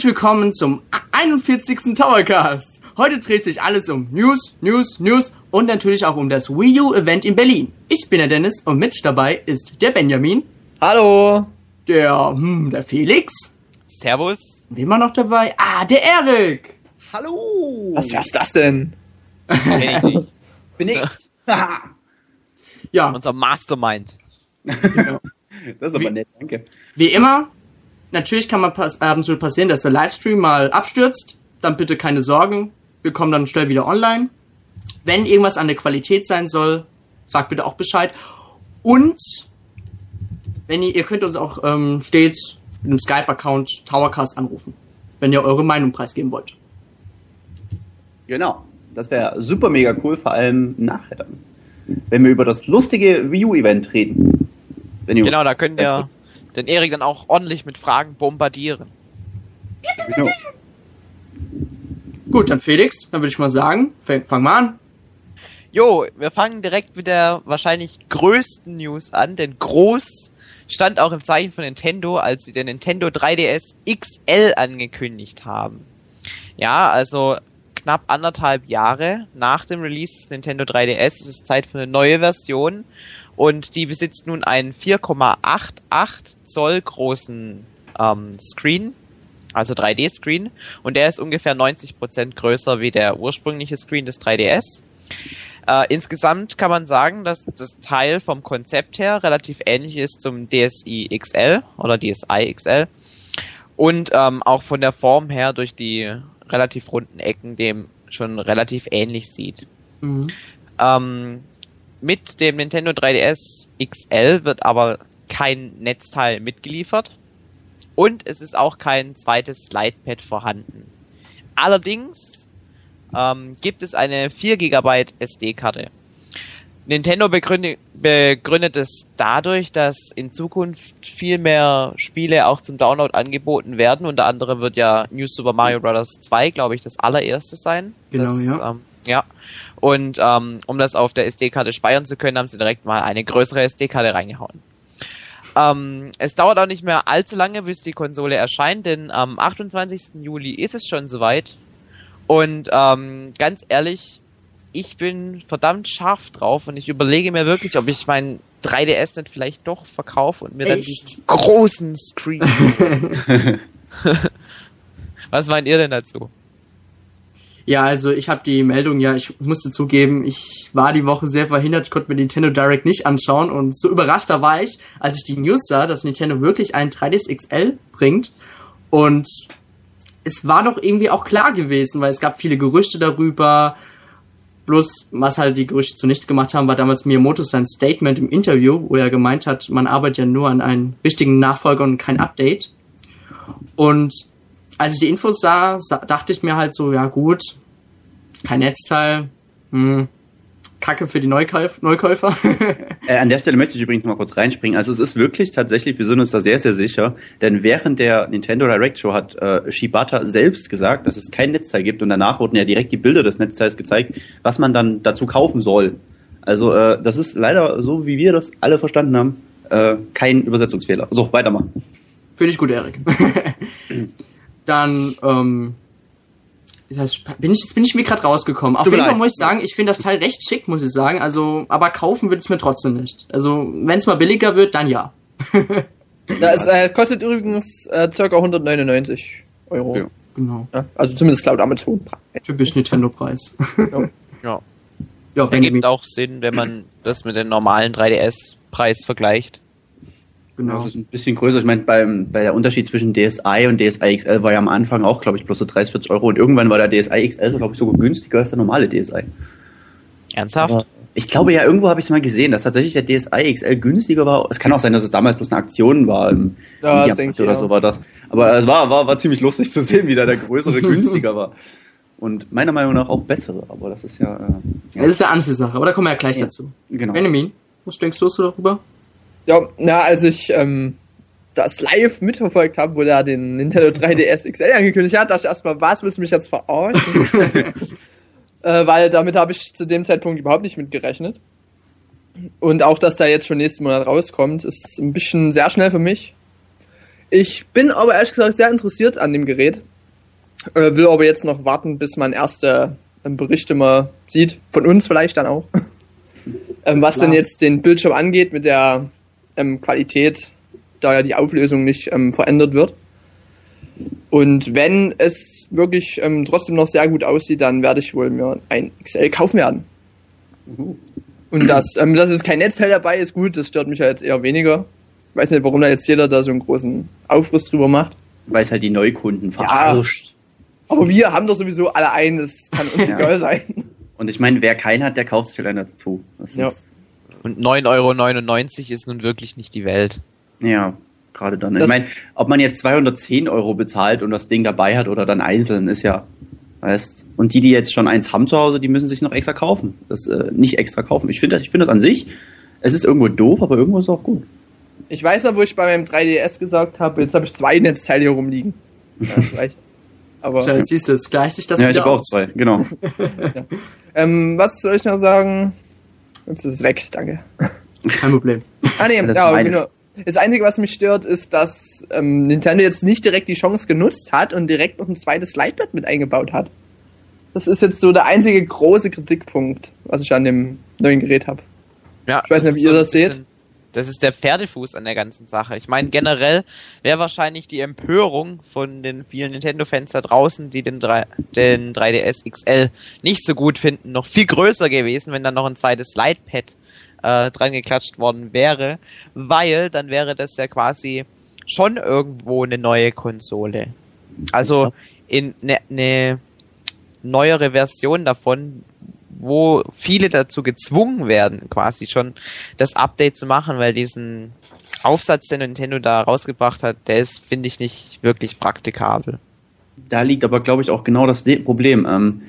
Herzlich willkommen zum 41. Towercast. Heute dreht sich alles um News, News, News und natürlich auch um das Wii U Event in Berlin. Ich bin der Dennis und mit dabei ist der Benjamin, Hallo. der, hm, der Felix, Servus. wen war noch dabei? Ah, der Erik. Hallo! Was ist das denn? Kenn ich nicht. bin ich? Ja, Unser Mastermind. das ist aber nett, danke. wie immer, natürlich kann man pass ab und zu passieren, dass der Livestream mal abstürzt. Dann bitte keine Sorgen. Wir kommen dann schnell wieder online. Wenn irgendwas an der Qualität sein soll, sagt bitte auch Bescheid. Und wenn ihr, ihr könnt uns auch ähm, stets mit dem Skype-Account Towercast anrufen, wenn ihr eure Meinung preisgeben wollt. Genau. Das wäre super mega cool, vor allem nachher dann. Wenn wir über das lustige Wii U-Event reden. Genau, da könnt ihr den Erik dann auch ordentlich mit Fragen bombardieren. Genau. Gut, dann Felix, dann würde ich mal sagen, fang, fang mal an. Jo, wir fangen direkt mit der wahrscheinlich größten News an, denn groß stand auch im Zeichen von Nintendo, als sie den Nintendo 3DS XL angekündigt haben. Ja, also knapp anderthalb Jahre nach dem Release des Nintendo 3DS ist es Zeit für eine neue Version und die besitzt nun einen 4,88 Zoll großen ähm, Screen, also 3D-Screen und der ist ungefähr 90% größer wie der ursprüngliche Screen des 3DS. Äh, insgesamt kann man sagen, dass das Teil vom Konzept her relativ ähnlich ist zum DSi XL oder DSi XL und ähm, auch von der Form her durch die relativ runden Ecken dem schon relativ ähnlich sieht. Mhm. Ähm, mit dem Nintendo 3DS XL wird aber kein Netzteil mitgeliefert und es ist auch kein zweites Slidepad vorhanden. Allerdings ähm, gibt es eine 4 GB SD-Karte. Nintendo begründet, begründet es dadurch, dass in Zukunft viel mehr Spiele auch zum Download angeboten werden. Unter anderem wird ja New Super Mario Bros. 2, glaube ich, das allererste sein. Genau, das, ja. Ähm, ja. Und ähm, um das auf der SD-Karte speichern zu können, haben sie direkt mal eine größere SD-Karte reingehauen. Ähm, es dauert auch nicht mehr allzu lange, bis die Konsole erscheint, denn am 28. Juli ist es schon soweit. Und ähm, ganz ehrlich, ich bin verdammt scharf drauf und ich überlege mir wirklich, ob ich meinen 3DS nicht vielleicht doch verkaufe und mir dann Echt? diesen großen Screen. Was meint ihr denn dazu? Ja, also ich habe die Meldung ja, ich musste zugeben, ich war die Woche sehr verhindert, ich konnte mir Nintendo Direct nicht anschauen. Und so überrascht da war ich, als ich die News sah, dass Nintendo wirklich einen 3DS XL bringt. Und es war doch irgendwie auch klar gewesen, weil es gab viele Gerüchte darüber, bloß was halt die Gerüchte zunichte gemacht haben, war damals Miyamoto sein Statement im Interview, wo er gemeint hat, man arbeitet ja nur an einem richtigen Nachfolger und kein Update. Und als ich die Infos sah, sa dachte ich mir halt so, ja gut, kein Netzteil, hm, Kacke für die Neukauf Neukäufer. Äh, an der Stelle möchte ich übrigens mal kurz reinspringen. Also es ist wirklich tatsächlich, wir sind uns da sehr, sehr sicher, denn während der Nintendo Direct Show hat äh, Shibata selbst gesagt, dass es kein Netzteil gibt und danach wurden ja direkt die Bilder des Netzteils gezeigt, was man dann dazu kaufen soll. Also äh, das ist leider so, wie wir das alle verstanden haben, äh, kein Übersetzungsfehler. So, weitermachen. Finde ich gut, Erik. Dann, ähm, das bin ich, jetzt bin ich mir gerade rausgekommen. Auf Tut jeden Fall leid. muss ich sagen, ich finde das Teil recht schick, muss ich sagen. Also, aber kaufen wird es mir trotzdem nicht. Also, wenn es mal billiger wird, dann ja. Ja, es äh, kostet übrigens äh, ca. 199 Euro. Ja. Genau. Ja, also zumindest laut Amazon. Typisch Nintendo-Preis. Ja. ja, Benjamin. Ergibt auch Sinn, wenn man das mit dem normalen 3DS-Preis vergleicht. Genau. Das ist ein bisschen größer. Ich meine, beim, bei der Unterschied zwischen DSi und DSi XL war ja am Anfang auch, glaube ich, bloß so 30, 40 Euro. Und irgendwann war der DSi XL, so, glaube ich, sogar günstiger als der normale DSi. Ernsthaft? Aber ich glaube ja, irgendwo habe ich es mal gesehen, dass tatsächlich der DSi XL günstiger war. Es kann auch sein, dass es damals bloß eine Aktion war. Im Ja, das Mediamarkt denke ich oder auch. so war das. Aber es war, war, war ziemlich lustig zu sehen, wie da der größere günstiger war. Und meiner Meinung nach auch bessere. Aber das ist ja. Äh, Das ist ja Ansichtssache, aber da kommen wir ja gleich Ja. dazu. genau. Benjamin, was denkst du so darüber? Ja, na, als ich ähm, das live mitverfolgt habe, wo der den Nintendo 3DS XL angekündigt hat, dachte ich erstmal, was willst du mich jetzt verarschen? äh, weil damit habe ich zu dem Zeitpunkt überhaupt nicht mitgerechnet. Und auch, dass der jetzt schon nächsten Monat rauskommt, ist ein bisschen sehr schnell für mich. Ich bin aber ehrlich gesagt sehr interessiert an dem Gerät. Äh, will aber jetzt noch warten, bis man erste ähm, Berichte mal sieht. Von uns vielleicht dann auch. ähm, was Klar. denn jetzt den Bildschirm angeht mit der ähm, Qualität, da ja die Auflösung nicht ähm, verändert wird. Und wenn es wirklich ähm, trotzdem noch sehr gut aussieht, dann werde ich wohl mir ein XL kaufen werden. Und das, ähm, dass es kein Netzteil dabei ist, gut, das stört mich ja jetzt eher weniger. Ich weiß nicht, warum da jetzt jeder da so einen großen Aufriss drüber macht. Weil es halt die Neukunden verarscht. Aber wir haben doch sowieso alle einen, das kann uns Ja. egal sein. Und ich meine, wer keinen hat, der kauft sich einer dazu. Das Ja. ist, Und 9,99 Euro ist nun wirklich nicht die Welt. ja, gerade dann. Ich Das- meine, ob man jetzt 210 Euro bezahlt und das Ding dabei hat oder dann einzeln, ist ja, weißt, und die, die jetzt schon eins haben zu Hause, die müssen sich noch extra kaufen. Das, äh, nicht extra kaufen. Ich finde das, ich finde das an sich, es ist irgendwo doof, aber irgendwo ist es auch gut. Ich weiß noch, wo ich bei meinem 3DS gesagt habe, jetzt habe ich zwei Netzteile hier rumliegen. Ja, vielleicht. Aber jetzt siehst du, jetzt gleicht sich das ja, ich habe auch zwei, genau. ähm, was soll ich noch sagen? Jetzt ist es weg, danke. Kein Problem. Ah nee, Das ja, genau. Das Einzige, was mich stört, ist, dass ähm, Nintendo jetzt nicht direkt die Chance genutzt hat und direkt noch ein zweites Slidepad mit eingebaut hat. Das ist jetzt so der einzige große Kritikpunkt, was ich an dem neuen Gerät habe. Ja, Ich weiß nicht, wie ihr das seht. Das ist der Pferdefuß an der ganzen Sache. Ich meine, generell wäre wahrscheinlich die Empörung von den vielen Nintendo-Fans da draußen, die den, 3, den 3DS XL nicht so gut finden, noch viel größer gewesen, wenn dann noch ein zweites Slidepad äh, dran geklatscht worden wäre, weil dann wäre das ja quasi schon irgendwo eine neue Konsole. Also in eine ne neuere Version davon, wo viele dazu gezwungen werden, quasi schon das Update zu machen, weil diesen Aufsatz, den Nintendo da rausgebracht hat, der ist, finde ich, nicht wirklich praktikabel. Da liegt aber, glaube ich, auch genau das Problem. Ähm,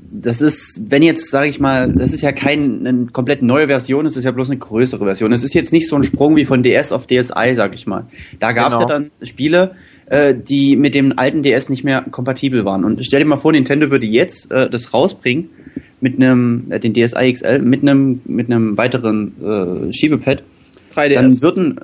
das ist, wenn jetzt, sage ich mal, das ist ja keine komplett neue Version, es ist ja bloß eine größere Version. Es ist jetzt nicht so ein Sprung wie von DS auf DSi, sag ich mal. Da gab es Genau. ja dann Spiele, äh, die mit dem alten DS nicht mehr kompatibel waren. Und stell dir mal vor, Nintendo würde jetzt äh, das rausbringen mit einem, äh, den DSi XL, mit einem, mit einem weiteren äh, Schiebepad. 3DS. Dann würden,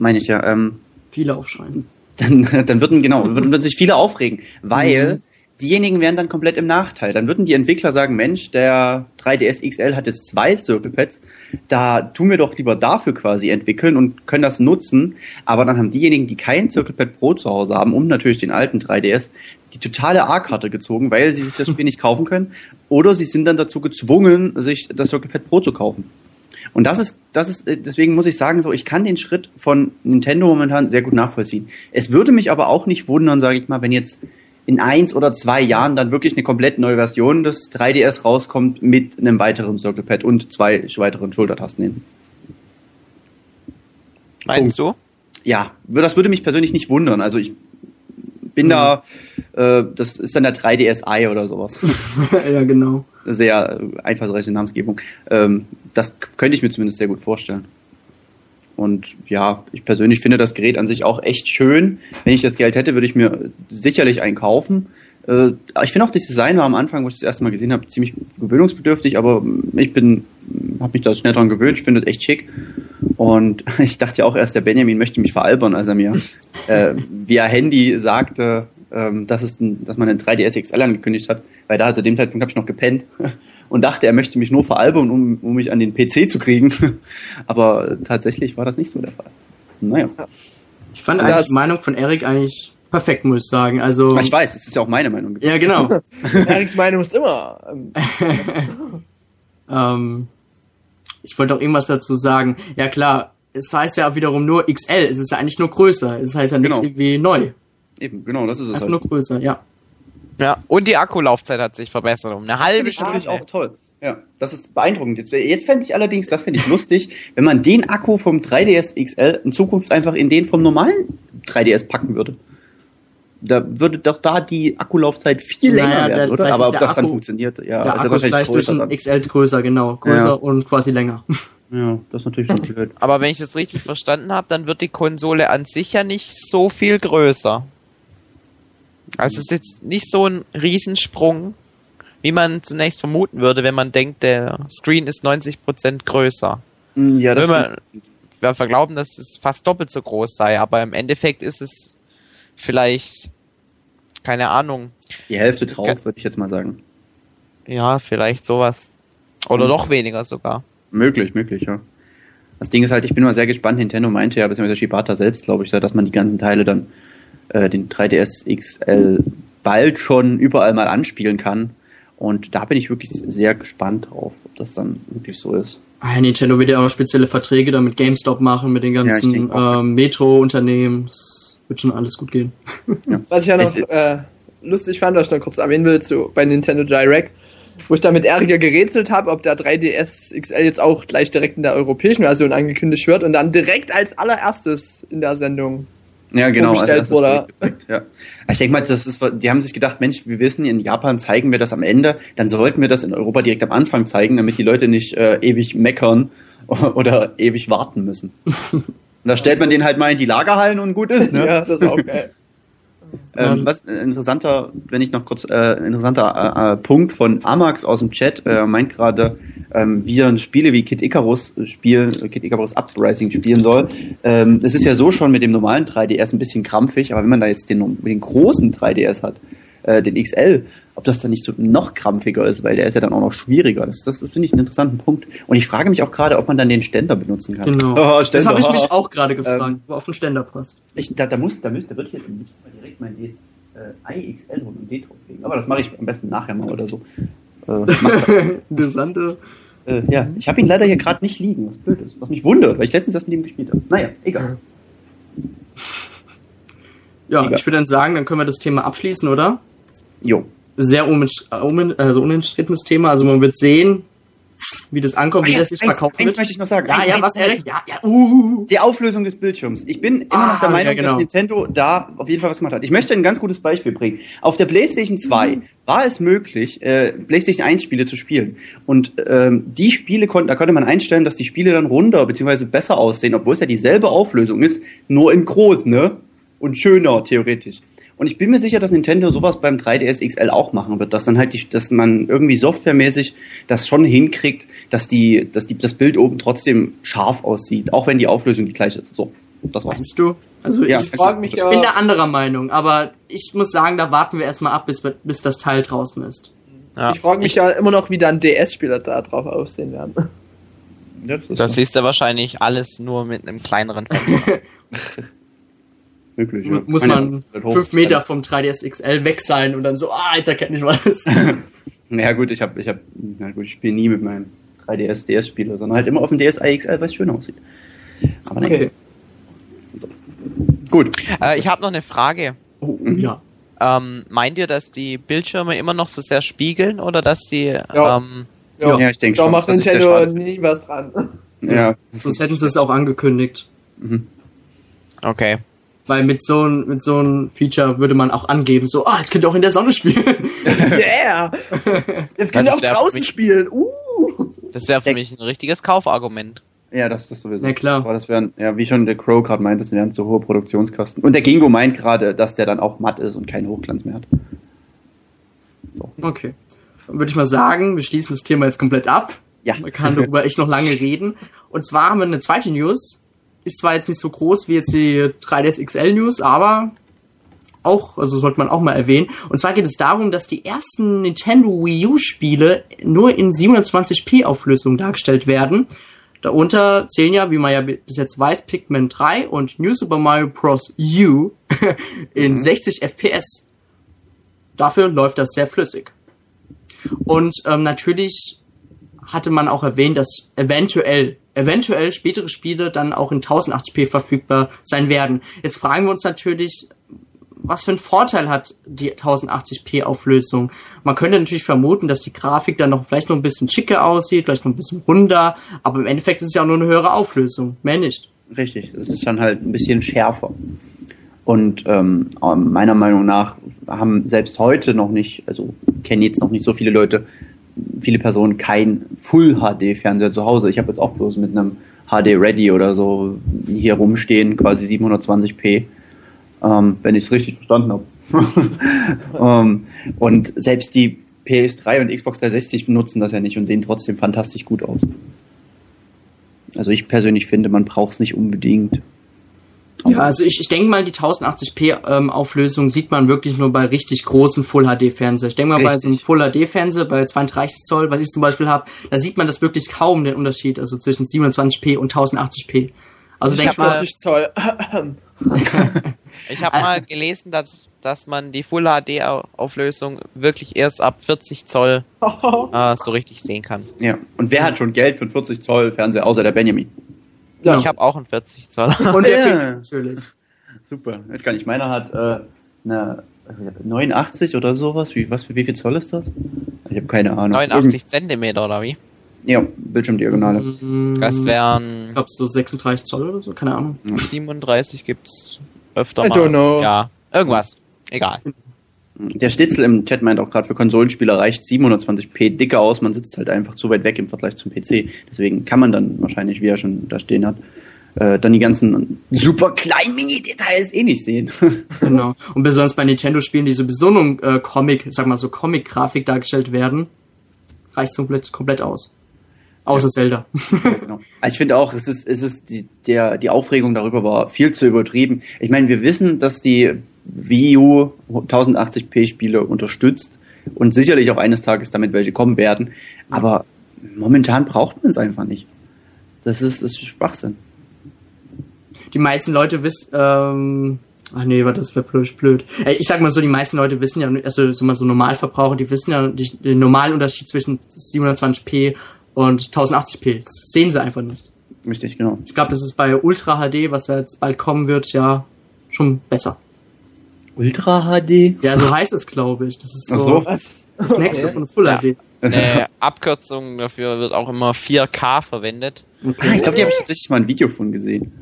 meine ich ja, ähm, Viele aufschreiben. dann, dann würden, genau, würden, würden sich viele aufregen, weil Mhm. Diejenigen wären dann komplett im Nachteil. Dann würden die Entwickler sagen, Mensch, der 3DS XL hat jetzt zwei Circle Pads, da tun wir doch lieber dafür quasi entwickeln und können das nutzen, aber dann haben diejenigen, die kein Circle Pad Pro zu Hause haben und natürlich den alten 3DS, die totale A-Karte gezogen, weil sie sich das Spiel nicht kaufen können oder sie sind dann dazu gezwungen, sich das Circle Pad Pro zu kaufen. Und das ist, das ist, äh, deswegen muss ich sagen, so, ich kann den Schritt von Nintendo momentan sehr gut nachvollziehen. Es würde mich aber auch nicht wundern, sage ich mal, wenn jetzt in eins oder zwei Jahren dann wirklich eine komplett neue Version des 3DS rauskommt mit einem weiteren Circle Pad und zwei weiteren Schultertasten hin. Meinst du? Ja, das würde mich persönlich nicht wundern. Also ich bin da, äh, das ist dann der 3DSi oder sowas. ja, genau. sehr äh, einfallsreiche Namensgebung. Ähm, das könnte ich mir zumindest sehr gut vorstellen. Und ja, ich persönlich finde das Gerät an sich auch echt schön. Wenn ich das Geld hätte, würde ich mir sicherlich einen kaufen. Äh, ich finde auch das Design war am Anfang, wo ich das erste Mal gesehen habe, ziemlich gewöhnungsbedürftig, aber ich bin, habe mich da schnell dran gewöhnt. Finde es echt schick. Und ich dachte ja auch erst, der Benjamin möchte mich veralbern, als er mir äh, via Handy sagte, ähm, dass, es ein, dass man einen 3DS XL angekündigt hat, weil da zu dem Zeitpunkt habe ich noch gepennt und dachte, er möchte mich nur veralbern, um, um mich an den PC zu kriegen. Aber tatsächlich war das nicht so der Fall. Naja, Ich fand eigentlich die Meinung von Erik eigentlich perfekt, muss ich sagen. Also, ich weiß, es ist ja auch meine Meinung. ja, genau. Eriks Meinung ist immer. Ähm, ähm, ich wollte auch irgendwas dazu sagen. Ja, klar, es heißt ja wiederum nur XL. Es ist ja eigentlich nur größer. Es heißt ja nichts Genau. irgendwie neu. Eben, genau, das ist es Einfach halt. nur größer, ja. Ja. Und die Akkulaufzeit hat sich verbessert um eine Finde halbe natürlich Stunde. auch toll. Ja, das ist beeindruckend. Jetzt, jetzt fände ich allerdings, das fände ich lustig, wenn man den Akku vom 3DS XL in Zukunft einfach in den vom normalen 3DS packen würde. Da würde doch da die Akkulaufzeit viel Naja, länger werden, oder? Aber ob der das dann Akku- funktioniert, ja, Der also Akku ist vielleicht durch ein dann. XL größer, genau. Größer Ja. und quasi länger. Ja, das ist natürlich schon blöd. Aber wenn ich das richtig verstanden habe, dann wird die Konsole an sich ja nicht so viel größer. Also es ist jetzt nicht so ein Riesensprung, wie man zunächst vermuten würde, wenn man denkt, der Screen ist 90% größer. Ja, das Wenn man- stimmt. Scheinwerfer glauben, dass es fast doppelt so groß sei, aber im Endeffekt ist es vielleicht, keine Ahnung, Die Hälfte drauf, würde ich jetzt mal sagen. ja, vielleicht sowas. Oder Mhm. noch weniger sogar. Möglich, möglich, ja. Das Ding ist halt, ich bin mal sehr gespannt. Nintendo meinte ja, beziehungsweise Shibata selbst, glaube ich, dass man die ganzen Teile dann, äh, den 3DS XL, bald schon überall mal anspielen kann. Und da bin ich wirklich sehr gespannt drauf, ob das dann wirklich so ist. Ah, Nintendo wird ja auch noch spezielle Verträge dann mit GameStop machen, mit den Ja, ganzen auch. ähm, Metro-Unternehmen. Das wird schon alles gut gehen. Was ich ja noch Es- äh, lustig fand, was ich noch kurz erwähnen will, zu, bei Nintendo Direct, wo ich da mit Ärger gerätselt habe, ob der 3DS XL jetzt auch gleich direkt in der europäischen Version angekündigt wird und dann direkt als allererstes in der Sendung. Ja, genau. Vorgestellt ist wurde. ja. Ich denke mal, das ist, die haben sich gedacht, Mensch, wir wissen, in Japan zeigen wir das am Ende, dann sollten wir das in Europa direkt am Anfang zeigen, damit die Leute nicht äh, ewig meckern oder ewig warten müssen. Und da stellt man den halt mal in die Lagerhallen und gut ist, ne? Ja, das ist auch geil. Ähm, Ähm, was äh, interessanter, wenn ich noch kurz äh, interessanter äh, äh, Punkt von Amax aus dem Chat äh, meint gerade, ähm, wie er Spiele wie Kid Icarus spielen, äh, Kid Icarus Uprising spielen soll. Ähm, es ist ja so schon mit dem normalen 3DS ein bisschen krampfig, aber wenn man da jetzt den, den großen 3DS hat, äh, den XL, ob das dann nicht so noch krampfiger ist, weil der ist ja dann auch noch schwieriger. Das, das, das finde ich einen interessanten Punkt. Und ich frage mich auch gerade, ob man dann den Ständer benutzen kann. Genau. Oh, das Ständer. habe ich mich auch gerade gefragt, Ähm, wo auf den Ständer passt. Ich, da, da, muss, da, da wird hier da muss ich mal direkt mein DS, äh, IXL und D drauflegen. Aber das mache ich am besten nachher mal oder so. Äh, Interessante. äh, ja, ich habe ihn leider hier gerade nicht liegen, was blöd ist. Was mich wundert, weil ich letztens erst mit ihm gespielt habe. Naja, egal. Ja, Egal. ich würde dann sagen, dann können wir das Thema abschließen, oder? Jo. Sehr unbest- äh, also unumstrittenes Thema. Also man wird sehen, wie das ankommt, wie Ah, ja, das sich eins, verkauft eins wird. möchte ich noch sagen. Ja, Eins, ja, eins, was, eins. Erik? Ja, ja, uh. Die Auflösung des Bildschirms. Ich bin immer Ah, noch der Meinung, ja, genau. dass Nintendo da auf jeden Fall was gemacht hat. Ich möchte ein ganz gutes Beispiel bringen. Auf der PlayStation 2 Mhm. war es möglich, äh, PlayStation 1 Spiele zu spielen. Und ähm, die Spiele konnten, da konnte man einstellen, dass die Spiele dann runder bzw. besser aussehen, obwohl es ja dieselbe Auflösung ist, nur in groß, ne? Und schöner, theoretisch. Und ich bin mir sicher, dass Nintendo sowas beim 3DS XL auch machen wird, dass dann halt die, dass man irgendwie softwaremäßig das schon hinkriegt, dass die, dass die, das Bild oben trotzdem scharf aussieht, auch wenn die Auflösung die gleiche ist. So, das war's. Meinst du? Also Ja, ich also, frag mich ja- bin da anderer Meinung, aber ich muss sagen, da warten wir erstmal ab, bis, bis das Teil draußen ist. Ja. Ich frage mich ja immer noch, wie dann DS-Spieler da drauf aussehen werden. Das ist Das siehst du wahrscheinlich alles nur mit einem kleineren Fenster. möglich. Ja. Muss Kann ja man halt fünf Meter vom 3DS XL weg sein und dann so, ah, jetzt erkennt nicht was. Ja gut, ich habe, ich habe, na gut, ich spiele nie mit meinem 3DS DS Spieler, sondern halt immer auf dem DSi XL, weil es schön aussieht. Aber nein. Okay. Gut. äh, ich habe noch eine Frage. Oh, Mhm. ja. Ähm, meint ihr, dass die Bildschirme immer noch so sehr spiegeln oder dass die Ja. ähm, Ja, ich denke Da schon. macht Das Nintendo nie was dran. Ja. Sonst hätten sie es auch angekündigt. Mhm. okay. Weil mit so ein, mit so Feature würde man auch angeben, so, ah, jetzt könnt ihr auch in der Sonne spielen. Yeah! Jetzt könnt ihr Ja, auch draußen mich- spielen. Uh! Das wäre für Der- mich ein richtiges Kaufargument. Ja, das das sowieso. Na klar. Aber das wären, ja, wie schon der Crow gerade meint, das wären zu hohe Produktionskosten. Und der Gingo meint gerade, dass der dann auch matt ist und keinen Hochglanz mehr hat. Okay. Dann würde ich mal sagen, wir schließen das Thema jetzt komplett ab. Ja. Man kann darüber echt noch lange reden. Und zwar haben wir eine zweite News. Ist zwar jetzt nicht so groß wie jetzt die 3DS XL News, aber auch, also sollte man auch mal erwähnen. Und zwar geht es darum, dass die ersten Nintendo Wii U Spiele nur in 720p Auflösung dargestellt werden. Darunter zählen ja, wie man ja bis jetzt weiß, Pikmin 3 und New Super Mario Bros. U in 60 FPS. Dafür läuft das sehr flüssig. Und ähm, natürlich hatte man auch erwähnt, dass eventuell, eventuell spätere Spiele dann auch in 1080p verfügbar sein werden. Jetzt fragen wir uns natürlich, was für einen Vorteil hat die 1080p Auflösung? Man könnte natürlich vermuten, dass die Grafik dann noch vielleicht noch ein bisschen schicker aussieht, vielleicht noch ein bisschen runder, aber im Endeffekt ist es ja auch nur eine höhere Auflösung, mehr nicht. Richtig, das ist dann halt ein bisschen schärfer. Und ähm, meiner Meinung nach haben selbst heute noch nicht, also kennen jetzt noch nicht so viele Leute, viele Personen kein Full HD Fernseher zu Hause. Ich habe jetzt auch bloß mit einem HD Ready oder so hier rumstehen, quasi 720p, ähm, wenn ich es richtig verstanden habe. ähm, und selbst die PS3 und Xbox 360 benutzen das ja nicht und sehen trotzdem fantastisch gut aus. Also ich persönlich finde, man braucht es nicht unbedingt. Ja, also ich, ich denke mal, die 1080p ähm, Auflösung sieht man wirklich nur bei richtig großen Full HD Fernseher. Ich denke mal, bei so einem Richtig. Full HD Fernseher bei 32 Zoll, was ich zum Beispiel habe, da sieht man das wirklich kaum den Unterschied, also zwischen 27p und 1080p. Also ich denke habe mal, 40 Zoll. Ich habe mal gelesen, dass, dass man die Full HD Au- Auflösung wirklich erst ab 40 Zoll äh, so richtig sehen kann. Ja. Und wer hat schon Geld für einen 40 Zoll Fernseher außer der Benjamin? Ja. Ich habe auch einen 40 Zoll. und der Ja. Natürlich. Super. Ich gar nicht. Meiner hat äh, eine 89 oder sowas. Wie, was für wie viel Zoll ist das? Ich habe keine Ahnung. 89 Zentimeter oder wie? Ja, Bildschirmdiagonale. Mm, Das Ich wären glaube so 36 Zoll oder so, keine Ahnung. 37 gibt's öfter I mal. don't know. Ja, irgendwas. Egal. Der Stitzel im Chat meint auch gerade, für Konsolenspieler reicht 720p dicker aus. Man sitzt halt einfach zu weit weg im Vergleich zum PC. Deswegen kann man dann wahrscheinlich, wie er schon da stehen hat, äh, dann die ganzen super kleinen Mini-Details eh nicht sehen. Genau. Und besonders bei Nintendo-Spielen, die sowieso nur äh, Comic, sag mal so Comic-Grafik dargestellt werden, reicht komplett, komplett aus. Außer Zelda. genau. Also ich finde auch, es ist, es ist die, der, die Aufregung darüber war viel zu übertrieben. Ich meine, wir wissen, dass die Wii U 1080p Spiele unterstützt und sicherlich auch eines Tages damit welche kommen werden. Aber momentan braucht man es einfach nicht. Das ist, das ist Schwachsinn. die meisten Leute wissen, ähm, ach nee, warte, das blöd, blöd. Äh, Ich sag mal so, die meisten Leute wissen ja, also so mal so Normalverbraucher, die wissen ja die, den normalen Unterschied zwischen 720p und 1080p. Das sehen sie einfach nicht. Richtig, genau. Ich glaube, das ist bei Ultra HD, was ja jetzt bald kommen wird, ja schon besser. Ultra HD? Ja, so heißt es, glaube ich. Das ist so, so. Was? das nächste von Full Ja. HD. Eine Abkürzung dafür wird auch immer 4K verwendet. Ah, ich glaube, die habe ich tatsächlich mal ein Video von gesehen.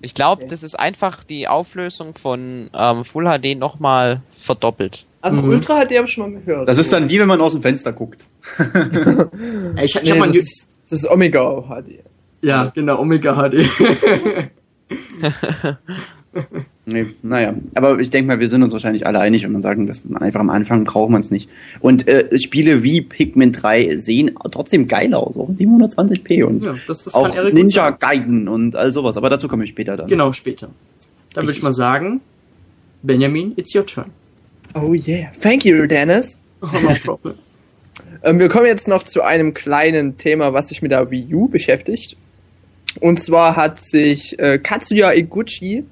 Ich glaube, das ist einfach die Auflösung von ähm, Full HD nochmal verdoppelt. Also Mhm. Ultra HD habe ich schon mal gehört. Das ist dann wie wenn man aus dem Fenster guckt. Ich, ich nee, das, ist, das ist Omega HD. ja, genau, Omega HD. Nee, naja. Aber ich denke mal, wir sind uns wahrscheinlich alle einig, wenn man sagen, dass man einfach am Anfang braucht man es nicht. Und äh, Spiele wie Pikmin 3 sehen trotzdem geil aus, auch in 720p und ja, das, das auch Ninja. Gaiden und all sowas. Aber dazu komme ich später dann. Genau, später. Dann würde ich mal sagen, Benjamin, it's your turn. Oh yeah. Thank you, Dennis. Oh, no problem. Ähm, wir kommen jetzt noch zu einem kleinen Thema, was sich mit der Wii U beschäftigt. Und zwar hat sich äh, Katsuya Iguchi,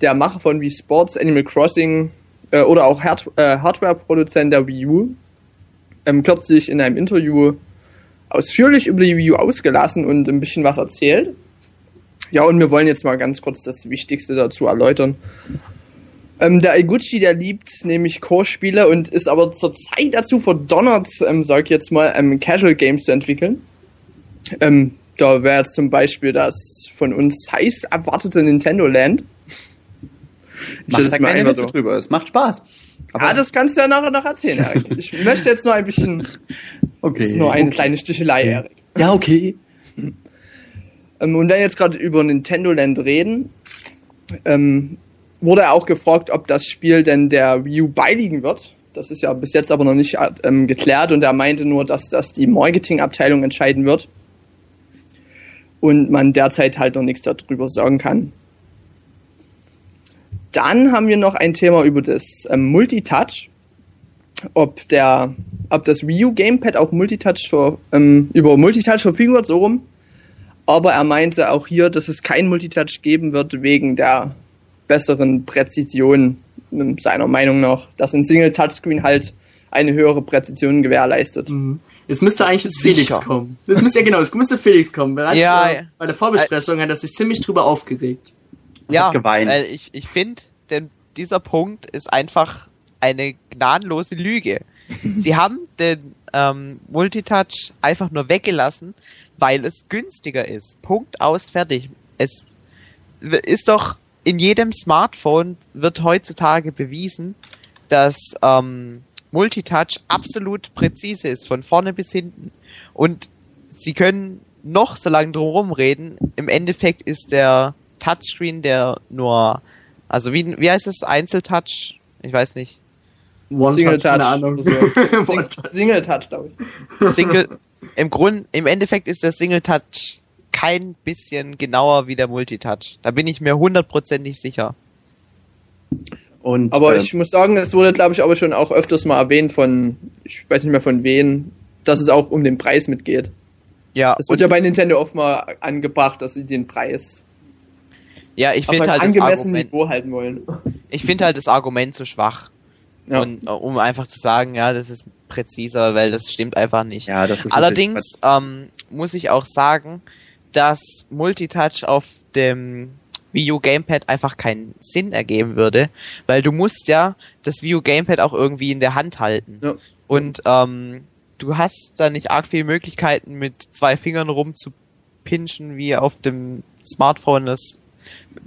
der Macher von Wii Sports, Animal Crossing äh, oder auch Hard äh, Hardware-Produzent der Wii U, ähm, kürzlich in einem Interview ausführlich über die Wii U ausgelassen und ein bisschen was erzählt. Ja, und wir wollen jetzt mal ganz kurz das Wichtigste dazu erläutern. Ähm, der Iguchi, der liebt nämlich Core-Spiele und ist aber zurzeit dazu verdonnert, ähm, sag ich jetzt mal, ähm, Casual Games zu entwickeln. Ähm, da wäre jetzt zum Beispiel das von uns heiß erwartete Nintendo Land. Stell da keine Witze so. drüber. Es macht Spaß. Ah, das kannst du ja nachher noch erzählen, Erik. Ich möchte jetzt nur ein bisschen, okay. das ist nur eine okay. kleine Stichelei, Erik. Ja, okay. Ähm, und wenn wir jetzt gerade über Nintendo Land reden, ähm, wurde er auch gefragt, ob das Spiel denn der Wii U beiliegen wird. Das ist ja bis jetzt aber noch nicht ähm, geklärt und er meinte nur, dass das die Marketingabteilung entscheiden wird. Und man derzeit halt noch nichts darüber sagen kann. Dann haben wir noch ein Thema über das ähm, Multitouch. Ob der, ob das Wii U Gamepad auch Multitouch ver, ähm, über Multitouch verfügen wird, so rum. Aber er meinte auch hier, dass es kein Multitouch geben wird wegen der besseren Präzision ähm, seiner Meinung nach, dass ein Single Touchscreen halt eine höhere Präzision gewährleistet. Mhm. Jetzt müsste eigentlich jetzt Felix Sicher. kommen. Das müsste ja genau, es müsste Felix kommen. Bereits Ja, äh, bei der Vorbesprechung hat er sich ziemlich drüber aufgeregt. Ja, geweint. weil ich, ich finde, denn dieser Punkt ist einfach eine gnadenlose Lüge. Sie haben den ähm, Multitouch einfach nur weggelassen, weil es günstiger ist. Punkt aus, fertig. Es ist doch in jedem Smartphone wird heutzutage bewiesen, dass ähm, Multitouch absolut präzise ist, von vorne bis hinten. Und sie können noch so lange drum reden. Im Endeffekt ist der Touchscreen, der nur, also wie, wie heißt es, Einzeltouch? Ich weiß nicht. One Single Touch, Touch. Ahnung. Sing. Single Touch, glaube ich. Single, im Grund, im Endeffekt ist der Single Touch kein bisschen genauer wie der Multitouch. Da bin ich mir hundertprozentig sicher. Und, Aber äh, ich muss sagen, es wurde, glaube ich, aber schon auch öfters mal erwähnt von, ich weiß nicht mehr von wen, dass es auch um den Preis mitgeht. Ja, Es wird ja bei Nintendo oft mal angebracht, dass sie den Preis ja ich finde halt das Argument, Niveau halten wollen. ich finde halt das Argument zu schwach. Ja. Und äh, um einfach zu sagen, ja, das ist präziser, weil das stimmt einfach nicht. ja, das ist Allerdings ähm, muss ich auch sagen, dass Multitouch auf dem Wii U Gamepad einfach keinen Sinn ergeben würde, weil du musst ja das Wii U Gamepad auch irgendwie in der Hand halten. Ja. Und ähm, du hast da nicht arg viele Möglichkeiten mit zwei Fingern rumzupinchen, wie auf dem Smartphone das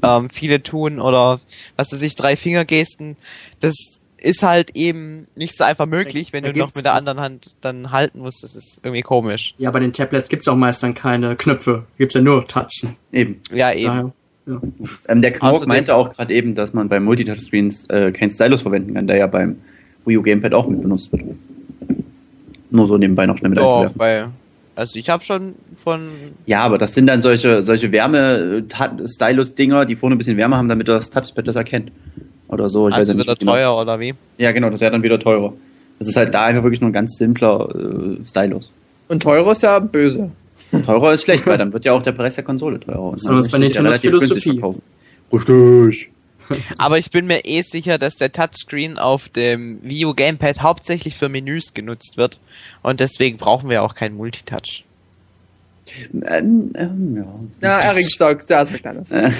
ähm, viele tun oder was weiß ich, drei Fingergesten. Das ist halt eben nicht so einfach möglich, wenn Da du noch mit der anderen Hand dann halten musst. Das ist irgendwie komisch. Ja, bei den Tablets gibt's auch meist dann keine Knöpfe. Gibt's ja nur Touch. Eben. Ja, eben. Daher, ja. Ähm, der Außerdem- meinte auch gerade eben, dass man bei Multitouch-Screens äh, kein Stylus verwenden kann, der ja beim Wii U Gamepad auch mit benutzt wird. Nur so nebenbei noch schnell mit Doch, einzuwerfen. weil, also ich habe schon von, Ja, aber das sind dann solche, solche Wärme-Stylus-Dinger, die vorne ein bisschen Wärme haben, damit das Touchpad das erkennt. Oder so. Ich also ja wieder genau. teuer oder wie? Ja, genau, das wäre dann wieder teurer. Das ist halt da einfach wirklich nur ein ganz simpler äh, Stylus. Und teurer ist ja böse. Teurer ist schlecht, weil dann wird ja auch der Preis der Konsole teurer. Und So, das ist bei möchte ich ja Nintendos relativ günstig Philosophie. verkaufen. Richtig. Aber ich bin mir eh sicher, dass der Touchscreen auf dem Wii U Gamepad hauptsächlich für Menüs genutzt wird. Und deswegen brauchen wir auch keinen Multitouch. Ähm, ähm, ja. Ja, Erik sagt, da ist recht anders. Äh,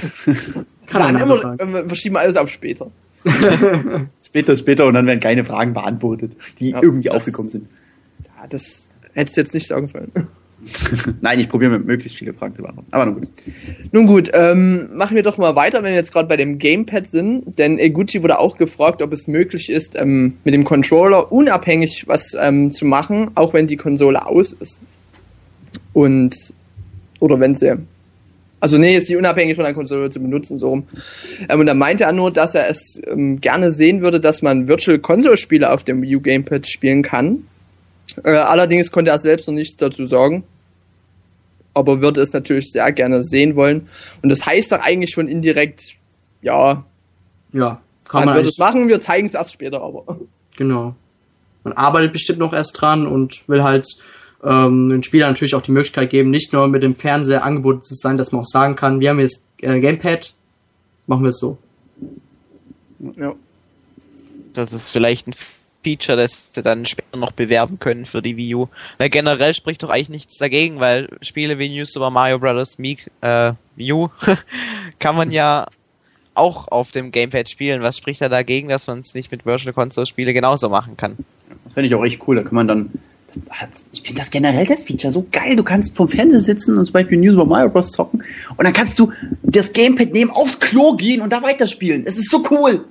Kann Dann immer sagen. verschieben wir alles auf später. später, später und dann werden keine Fragen beantwortet, die Ja, irgendwie das- aufgekommen sind. Ja, das hättest du jetzt nicht sagen sollen. Nein, ich probiere mir möglichst viele Fragen zu beantworten. Aber nun gut. Nun gut, ähm, machen wir doch mal weiter, wenn wir jetzt gerade bei dem Gamepad sind. Denn Eguchi wurde auch gefragt, ob es möglich ist, ähm, mit dem Controller unabhängig was ähm, zu machen, auch wenn die Konsole aus ist. Und, oder wenn sie, also nee, ist die unabhängig von der Konsole zu benutzen, so rum. Ähm, und da meinte er nur, dass er es ähm, gerne sehen würde, dass man Virtual Console Spiele auf dem Wii U Gamepad spielen kann. Äh, allerdings konnte er selbst noch nichts dazu sagen aber würde es natürlich sehr gerne sehen wollen. Und das heißt doch eigentlich schon indirekt, ja, Ja, kann man man wird es machen, wir zeigen es erst später, aber. Genau. Man arbeitet bestimmt noch erst dran und will halt ähm, den Spielern natürlich auch die Möglichkeit geben, nicht nur mit dem Fernseher angeboten zu sein, dass man auch sagen kann, wir haben jetzt äh, Gamepad, machen wir es so. Ja. Das ist vielleicht ein Feature, das sie dann später noch bewerben können für die Wii U. Weil generell spricht doch eigentlich nichts dagegen, weil Spiele wie New Super Mario Bros. Meek, äh, Wii U kann man ja auch auf dem Gamepad spielen. Was spricht da dagegen, dass man es nicht mit Virtual Console Spiele genauso machen kann? Das fände ich auch echt cool. Da kann man dann. Ich finde das generell das Feature so geil. Du kannst vom Fernseher sitzen und zum Beispiel News über Mario Bros. zocken und dann kannst du das Gamepad nehmen, aufs Klo gehen und da weiterspielen. Es ist so cool.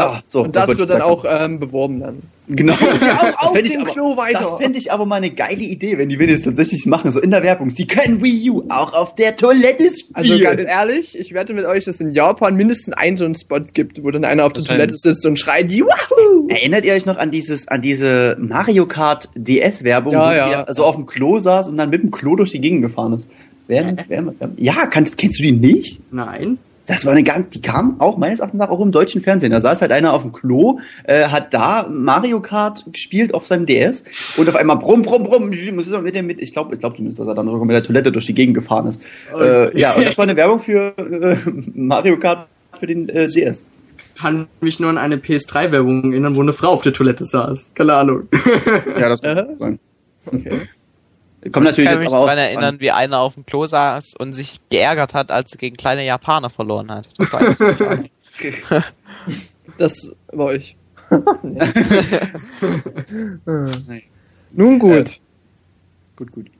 Ja, so, und das wird dann auch ähm, beworben dann. Genau. auch auf ich dem aber, Klo weiter. Das fände ich aber mal eine geile Idee, wenn die es tatsächlich machen, so in der Werbung. Sie können Wii U auch auf der Toilette spielen. Also ganz ehrlich, ich wette mit euch, dass es in Japan mindestens einen so einen Spot gibt, wo dann einer auf der Toilette sitzt und schreit, Wahoo! Erinnert ihr euch noch an dieses, an diese Mario Kart DS Werbung, Ja, wo ja. so auf dem Klo saß und dann mit dem Klo durch die Gegend gefahren ist? Wer, wer, ja, kannst, kennst du die nicht? Nein. Das war eine ganz, die kam auch meines Erachtens nach auch im deutschen Fernsehen. Da saß halt einer auf dem Klo, äh, hat da Mario Kart gespielt auf seinem DS und auf einmal brumm, brumm, brumm, muss ich mit dem mit, ich glaube, ich glaube, dass er dann sogar mit der Toilette durch die Gegend gefahren ist. Äh, ja, und das war eine Werbung für äh, Mario Kart für den äh, DS. Kann mich nur an eine PS3-Werbung erinnern, wo eine Frau auf der Toilette saß. Keine Ahnung. Ja, das kann sein. Okay. Kommt Ich natürlich kann jetzt mich daran erinnern, wie einer auf dem Klo saß und sich geärgert hat, als er gegen kleine Japaner verloren hat. Das ich nicht. Das war ich. Nun gut. Gut, gut.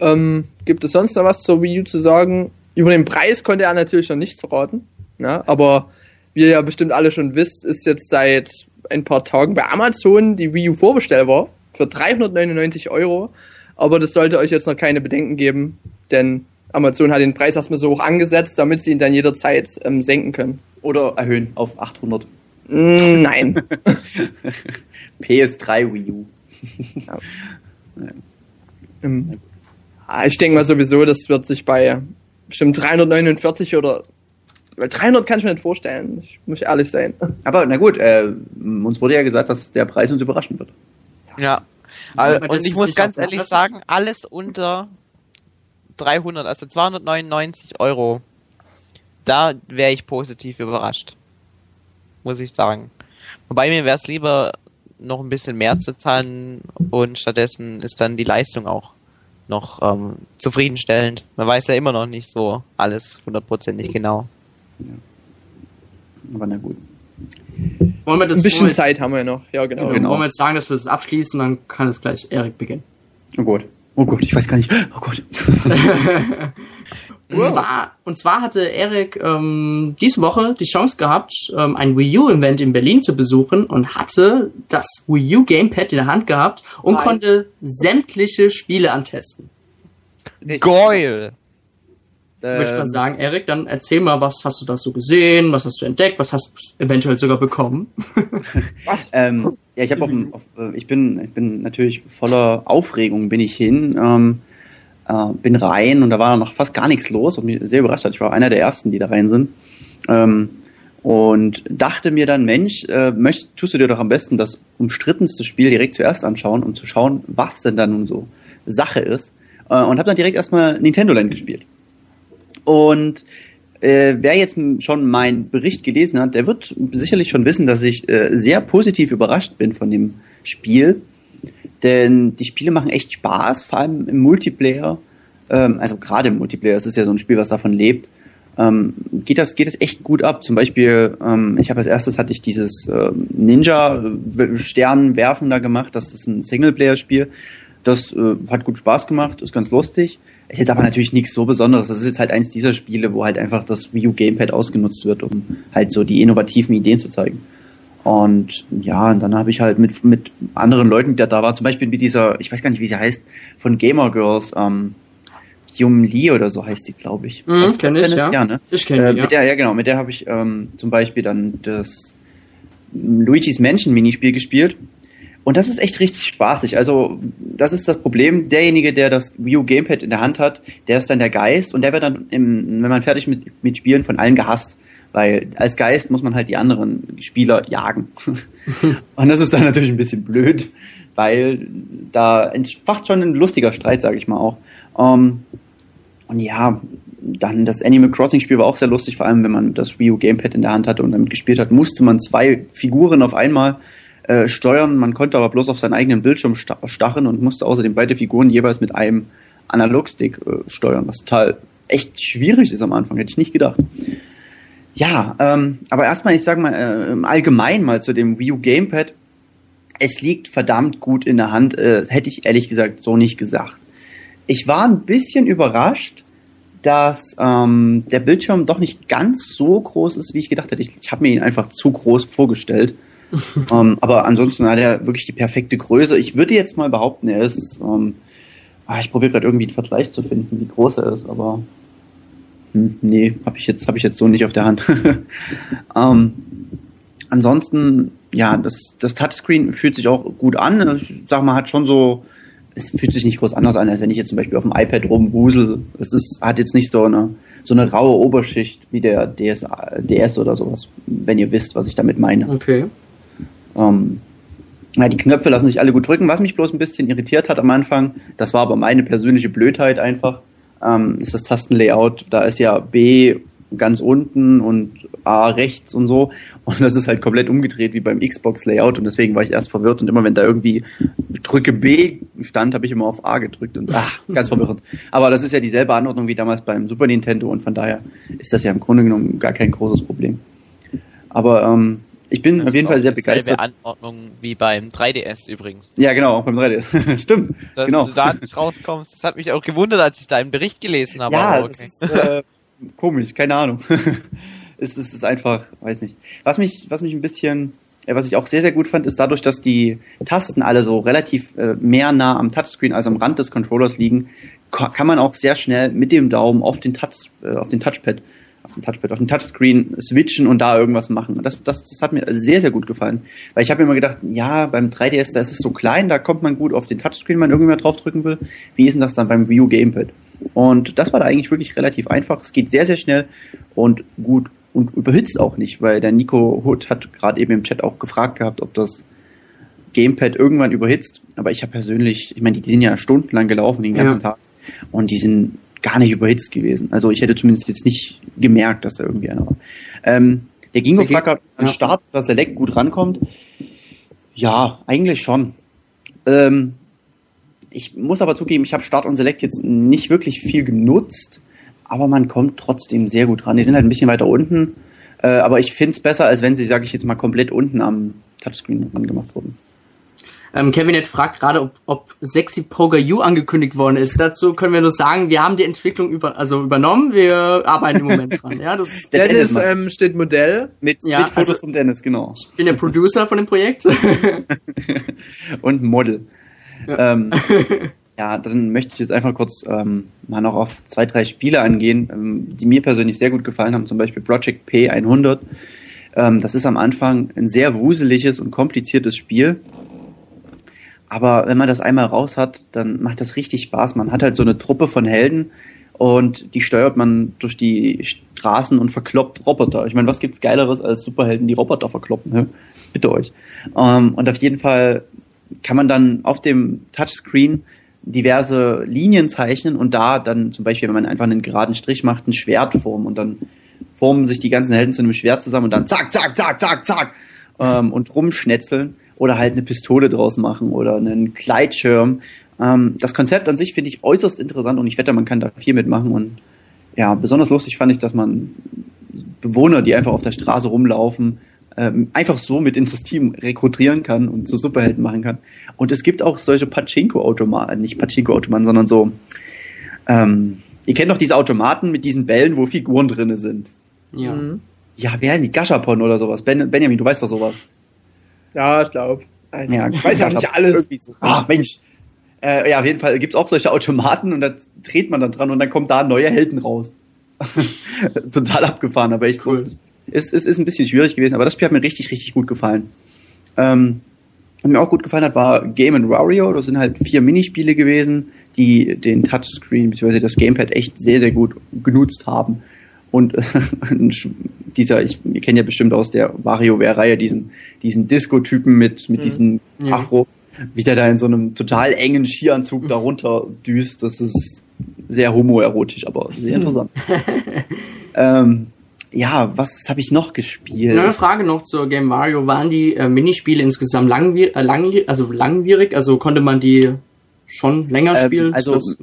Ähm, gibt es sonst noch was zur Wii U zu sagen? Über den Preis konnte er natürlich noch nichts verraten. Ja, aber wie ihr ja bestimmt alle schon wisst, ist jetzt seit ein paar Tagen bei Amazon die Wii U vorbestellbar für 399 Euro. Aber das sollte euch jetzt noch keine Bedenken geben, denn Amazon hat den Preis erstmal so hoch angesetzt, damit sie ihn dann jederzeit ähm, senken können. Oder erhöhen auf 800. Mm, nein. PS3 Wii U. ähm, Ah, Ich denke mal sowieso, das wird sich bei bestimmt 349 oder weil 300 kann ich mir nicht vorstellen. Ich muss ehrlich sein. Aber na gut, äh, uns wurde ja gesagt, dass der Preis uns überraschen wird. Ja. Also, das und ich muss ganz ehrlich sagen, alles unter 300, also 299 Euro, da wäre ich positiv überrascht. Muss ich sagen. Wobei mir wäre es lieber, noch ein bisschen mehr zu zahlen und stattdessen ist dann die Leistung auch noch ähm, zufriedenstellend. Man weiß ja immer noch nicht so alles hundertprozentig genau. Aber na gut. Wollen wir das Ein bisschen wollen wir, Zeit haben wir noch. Ja, genau. Genau. Wollen wir jetzt sagen, dass wir das abschließen, dann kann es gleich Erik beginnen. Oh Gott. Oh Gott, ich weiß gar nicht. Oh Gott. Und, zwar, und zwar hatte Erik ähm, diese Woche die Chance gehabt, ähm, ein Wii U-Event in Berlin zu besuchen und hatte das Wii U Gamepad in der Hand gehabt und Nein. konnte sämtliche Spiele antesten. Geil! Würde ich mal Ähm, sagen, Erik, dann erzähl mal, was hast du da so gesehen, was hast du entdeckt, was hast du eventuell sogar bekommen? Ähm, ja, ich habe auf, dem- auf äh, ich bin ich bin natürlich voller Aufregung bin ich hin, ähm, äh, bin rein und da war noch fast gar nichts los, was mich sehr überrascht hat. Ich war einer der ersten, die da rein sind. Ähm, und dachte mir dann, Mensch, äh, möcht, tust du dir doch am besten das umstrittenste Spiel direkt zuerst anschauen, um zu schauen, was denn da nun so Sache ist. Äh, und habe dann direkt erstmal Nintendo Land gespielt. Und äh, wer jetzt schon meinen Bericht gelesen hat, der wird sicherlich schon wissen, dass ich äh, sehr positiv überrascht bin von dem Spiel. Denn die Spiele machen echt Spaß, vor allem im Multiplayer. Ähm, also gerade im Multiplayer, es ist ja so ein Spiel, was davon lebt. Ähm, geht das geht das echt gut ab. Zum Beispiel, ähm, ich habe als erstes hatte ich dieses ähm, Ninja Sternwerfen da gemacht. Das ist ein Singleplayer-Spiel. Das äh, hat gut Spaß gemacht, ist ganz lustig. Ist jetzt aber natürlich nichts so Besonderes. Das ist jetzt halt eins dieser Spiele, wo halt einfach das Wii U Gamepad ausgenutzt wird, um halt so die innovativen Ideen zu zeigen. Und ja, und dann habe ich halt mit, mit anderen Leuten, die da da waren, zum Beispiel mit dieser, ich weiß gar nicht, wie sie heißt, von Gamer Girls, ähm, Kyum Lee oder so heißt die, glaube ich. Mhm, Weißt du, kenn was ich, ist? ja. ne? Ich kenne Äh, die, mit ja. der, ja genau, mit der habe ich ähm, zum Beispiel dann das Luigi's Mansion Minispiel gespielt. Und das ist echt richtig spaßig. Also, das ist das Problem. Derjenige, der das Wii U Gamepad in der Hand hat, der ist dann der Geist und der wird dann, im, wenn man fertig mit, mit Spielen, von allen gehasst. Weil als Geist muss man halt die anderen Spieler jagen. und das ist dann natürlich ein bisschen blöd, weil da entfacht schon ein lustiger Streit, sage ich mal auch. Ähm, und ja, dann das Animal Crossing Spiel war auch sehr lustig, vor allem wenn man das Wii U Gamepad in der Hand hatte und damit gespielt hat, musste man zwei Figuren auf einmal äh, steuern. Man konnte aber bloß auf seinen eigenen Bildschirm sta starren und musste außerdem beide Figuren jeweils mit einem Analogstick äh, steuern, was total echt schwierig ist am Anfang, hätte ich nicht gedacht. Ja, ähm, aber erstmal, ich sag mal, äh, im Allgemeinen mal zu dem Wii U Gamepad. Es liegt verdammt gut in der Hand, äh, hätte ich ehrlich gesagt so nicht gesagt. Ich war ein bisschen überrascht, dass ähm, der Bildschirm doch nicht ganz so groß ist, wie ich gedacht hätte. Ich, ich habe mir ihn einfach zu groß vorgestellt. ähm, aber ansonsten hat er wirklich die perfekte Größe. Ich würde jetzt mal behaupten, er ist. Ähm, ah, ich probiere gerade irgendwie einen Vergleich zu finden, wie groß er ist, aber hm, nee, habe ich jetzt ich jetzt so nicht auf der Hand. ähm, ansonsten, ja, das, das Touchscreen fühlt sich auch gut an. Ich sag mal, hat schon so, es fühlt sich nicht groß anders an, als wenn ich jetzt zum Beispiel auf dem iPad rumwusel. Es ist, hat jetzt nicht so eine, so eine raue Oberschicht wie der DS, DS oder sowas, wenn ihr wisst, was ich damit meine. Okay. Ähm, ja, die Knöpfe lassen sich alle gut drücken. Was mich bloß ein bisschen irritiert hat am Anfang, das war aber meine persönliche Blödheit einfach, ähm, ist das Tastenlayout. Da ist ja B ganz unten und A rechts und so. Und das ist halt komplett umgedreht wie beim Xbox-Layout. Und deswegen war ich erst verwirrt. Und immer wenn da irgendwie drücke B stand, habe ich immer auf A gedrückt. Und ach, ganz verwirrend. Aber das ist ja dieselbe Anordnung wie damals beim Super Nintendo. Und von daher ist das ja im Grunde genommen gar kein großes Problem. Aber ähm, ich bin Das auf jeden Fall sehr begeistert. Anordnung wie beim 3DS übrigens. Ja, genau, auch beim 3DS. Stimmt. Dass genau. du da nicht rauskommst, das hat mich auch gewundert, als ich deinen Bericht gelesen habe. ja, aber das okay. ist äh, komisch, keine Ahnung. es, ist, ist einfach, weiß nicht. Was mich, was mich ein bisschen, äh, was ich auch sehr, sehr gut fand, ist dadurch, dass die Tasten alle so relativ äh, mehr nah am Touchscreen als am Rand des Controllers liegen, ka- kann man auch sehr schnell mit dem Daumen auf den Touch, äh, auf den Touchpad auf dem Touchpad, auf dem Touchscreen switchen und da irgendwas machen. Das, das, das hat mir sehr, sehr gut gefallen. Weil ich habe mir immer gedacht, ja, beim 3DS, da ist es so klein, da kommt man gut auf den Touchscreen, wenn man irgendwie mal draufdrücken will. Wie ist denn das dann beim Wii U Gamepad? Und das war da eigentlich wirklich relativ einfach. Es geht sehr, sehr schnell und gut und überhitzt auch nicht, weil der Nico Hood hat gerade eben im Chat auch gefragt gehabt, ob das Gamepad irgendwann überhitzt. Aber ich habe persönlich, ich meine, die sind ja stundenlang gelaufen den ganzen ja. Tag und die sind gar nicht überhitzt gewesen. Also ich hätte zumindest jetzt nicht gemerkt, dass da irgendwie einer war. Ähm, der Gingo flackert ja. Start, dass Select gut rankommt. Ja, eigentlich schon. Ähm, ich muss aber zugeben, ich habe Start und Select jetzt nicht wirklich viel genutzt, aber man kommt trotzdem sehr gut ran. Die sind halt ein bisschen weiter unten, äh, aber ich finde es besser, als wenn sie, sage ich jetzt mal, komplett unten am Touchscreen gemacht wurden. Ähm, Kevinet fragt gerade, ob, ob Sexy Poker U angekündigt worden ist. Dazu können wir nur sagen, wir haben die Entwicklung über, also übernommen, wir arbeiten im Moment dran. Ja, das der Dennis, Dennis ähm, steht Modell. Mit, ja, mit Fotos also, von Dennis, genau. Ich bin der Producer von dem Projekt. Und Model. Ja. Ähm, ja, dann möchte ich jetzt einfach kurz ähm, mal noch auf zwei, drei Spiele angehen, ähm, die mir persönlich sehr gut gefallen haben. Zum Beispiel Project P100. Ähm, das ist am Anfang ein sehr wuseliges und kompliziertes Spiel aber wenn man das einmal raus hat, dann macht das richtig Spaß. Man hat halt so eine Truppe von Helden und die steuert man durch die Straßen und verkloppt Roboter. Ich meine, was gibt's Geileres als Superhelden, die Roboter verkloppen? Ne? Bitte euch. Ähm, und auf jeden Fall kann man dann auf dem Touchscreen diverse Linien zeichnen und da dann zum Beispiel, wenn man einfach einen geraden Strich macht, ein Schwert formen und dann formen sich die ganzen Helden zu einem Schwert zusammen und dann zack, zack, zack, zack, zack ähm, und rumschnetzeln oder halt eine Pistole draus machen oder einen Gleitschirm. Ähm, das Konzept an sich finde ich äußerst interessant und ich wette, man kann da viel mitmachen und ja, besonders lustig fand ich, dass man Bewohner, die einfach auf der Straße rumlaufen, ähm, einfach so mit ins Team rekrutieren kann und zu Superhelden machen kann. Und es gibt auch solche Pachinko-Automaten, nicht Pachinko-Automaten, sondern so, ähm, ihr kennt doch diese Automaten mit diesen Bällen, wo Figuren drinne sind. Ja. Mhm. Ja, wer heißen die? Gashapon oder sowas. Ben, Benjamin, du weißt doch sowas. Ja, ich glaube. Also, ja, ich weiß ja nicht alles. So. Ach Mensch. Äh, ja, auf jeden Fall gibt es auch solche Automaten und da dreht man dann dran und dann kommt da neue Helden raus. Total abgefahren, aber echt cool. lustig. Es ist, ist, ein bisschen schwierig gewesen, aber das Spiel hat mir richtig, richtig gut gefallen. Ähm, was mir auch gut gefallen hat, war Game Wario. Das sind halt vier Minispiele gewesen, die den Touchscreen bzw. das Gamepad echt sehr, sehr gut genutzt haben. Und dieser, ich, ihr kennt ja bestimmt aus der WarioWare-Reihe diesen, diesen Disco-Typen mit, mit mhm. diesem. Afro, wie der da in so einem total engen Skianzug mhm. darunter düst. Das ist sehr homoerotisch, aber sehr mhm. interessant. ähm, ja, was habe ich noch gespielt? Eine Frage noch zur Game Mario. Waren die äh, Minispiele insgesamt langwier äh, lang also langwierig? Also konnte man die schon länger ähm, spielen? also, das,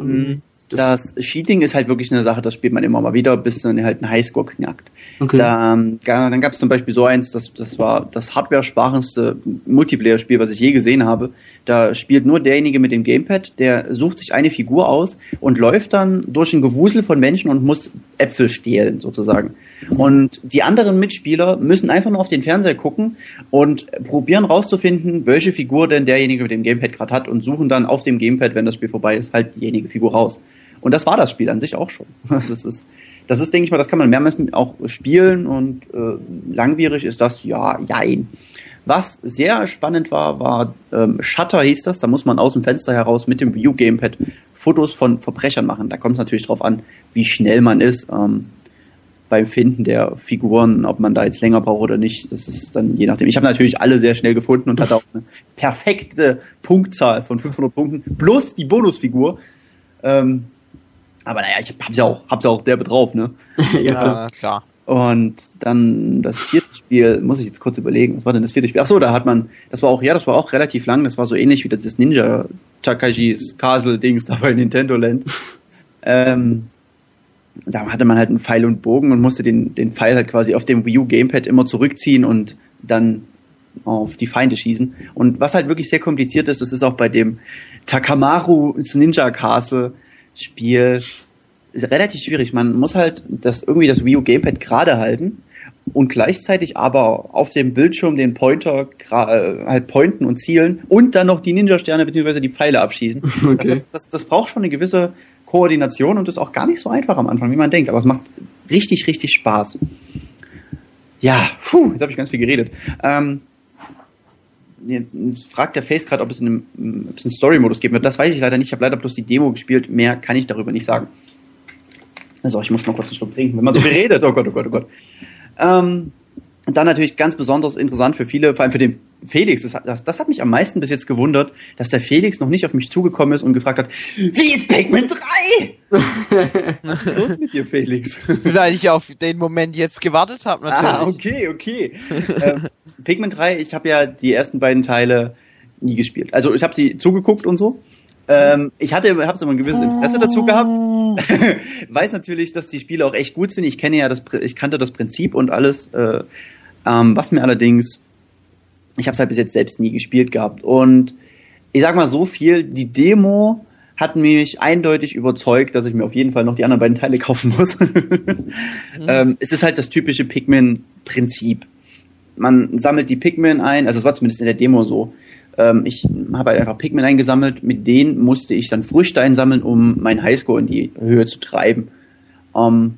das, das Cheating ist halt wirklich eine Sache, das spielt man immer mal wieder, bis dann halt ein Highscore knackt. Okay. Da, ähm, dann gab es zum Beispiel so eins, das, das war das hardware-sprachendste Multiplayer-Spiel, was ich je gesehen habe. Da spielt nur derjenige mit dem Gamepad, der sucht sich eine Figur aus und läuft dann durch ein Gewusel von Menschen und muss Äpfel stehlen, sozusagen. Und die anderen Mitspieler müssen einfach nur auf den Fernseher gucken und probieren rauszufinden, welche Figur denn derjenige mit dem Gamepad gerade hat und suchen dann auf dem Gamepad, wenn das Spiel vorbei ist, halt diejenige Figur raus. Und das war das Spiel an sich auch schon. Das ist, das ist, das ist denke ich mal, das kann man mehrmals auch spielen und äh, langwierig ist das, ja, jein. Was sehr spannend war, war ähm, Shutter hieß das. Da muss man aus dem Fenster heraus mit dem View Gamepad Fotos von Verbrechern machen. Da kommt es natürlich drauf an, wie schnell man ist ähm, beim Finden der Figuren, ob man da jetzt länger braucht oder nicht. Das ist dann je nachdem. Ich habe natürlich alle sehr schnell gefunden und hatte auch eine perfekte Punktzahl von 500 Punkten plus die Bonusfigur. Ähm, aber naja, ich hab's ja auch, hab's ja auch derbe drauf, ne? ja, klar. Und dann das vierte Spiel, muss ich jetzt kurz überlegen, was war denn das vierte Spiel? Ach so, da hat man, das war auch, ja, das war auch relativ lang, das war so ähnlich wie das Ninja Takashis Castle Dings da bei Nintendo Land. ähm, da hatte man halt einen Pfeil und Bogen und musste den, den Pfeil halt quasi auf dem Wii U Gamepad immer zurückziehen und dann auf die Feinde schießen. Und was halt wirklich sehr kompliziert ist, das ist auch bei dem Takamaru Ninja Castle Spiel ist relativ schwierig. Man muss halt das irgendwie das Wii U Gamepad gerade halten und gleichzeitig aber auf dem Bildschirm den Pointer äh, halt pointen und zielen und dann noch die Ninja-Sterne bzw. die Pfeile abschießen. Okay. Das, das, das, braucht schon eine gewisse Koordination und ist auch gar nicht so einfach am Anfang, wie man denkt. Aber es macht richtig, richtig Spaß. Ja, puh, jetzt habe ich ganz viel geredet. Ähm, fragt der Face gerade, ob es einen, einen Story-Modus geben wird. Das weiß ich leider nicht. Ich habe leider bloß die Demo gespielt. Mehr kann ich darüber nicht sagen. Also, ich muss mal kurz einen Schluck trinken, wenn man so viel redet. Oh Gott, oh Gott, oh Gott. Ähm, dann natürlich ganz besonders interessant für viele, vor allem für den Felix. Das, das, das hat mich am meisten bis jetzt gewundert, dass der Felix noch nicht auf mich zugekommen ist und gefragt hat, wie ist Pikmin 3? Was ist los mit dir, Felix? Weil ich auf den Moment jetzt gewartet habe, natürlich. Ah, okay, okay. ähm, Pikmin 3, ich habe ja die ersten beiden Teile nie gespielt. Also ich habe sie zugeguckt und so. Ähm, ich hatte, habe so ein gewisses Interesse dazu gehabt. Weiß natürlich, dass die Spiele auch echt gut sind. Ich kenne ja das, ich kannte das Prinzip und alles. Äh, ähm, was mir allerdings, ich habe es halt bis jetzt selbst nie gespielt gehabt. Und ich sag mal so viel, die Demo hat mich eindeutig überzeugt, dass ich mir auf jeden Fall noch die anderen beiden Teile kaufen muss. mhm. ähm, es ist halt das typische Pikmin-Prinzip. Man sammelt die Pikmin ein, also es war zumindest in der Demo so. Ähm, ich habe halt einfach Pikmin eingesammelt, mit denen musste ich dann Früchte einsammeln, um meinen Highscore in die Höhe zu treiben. Ähm,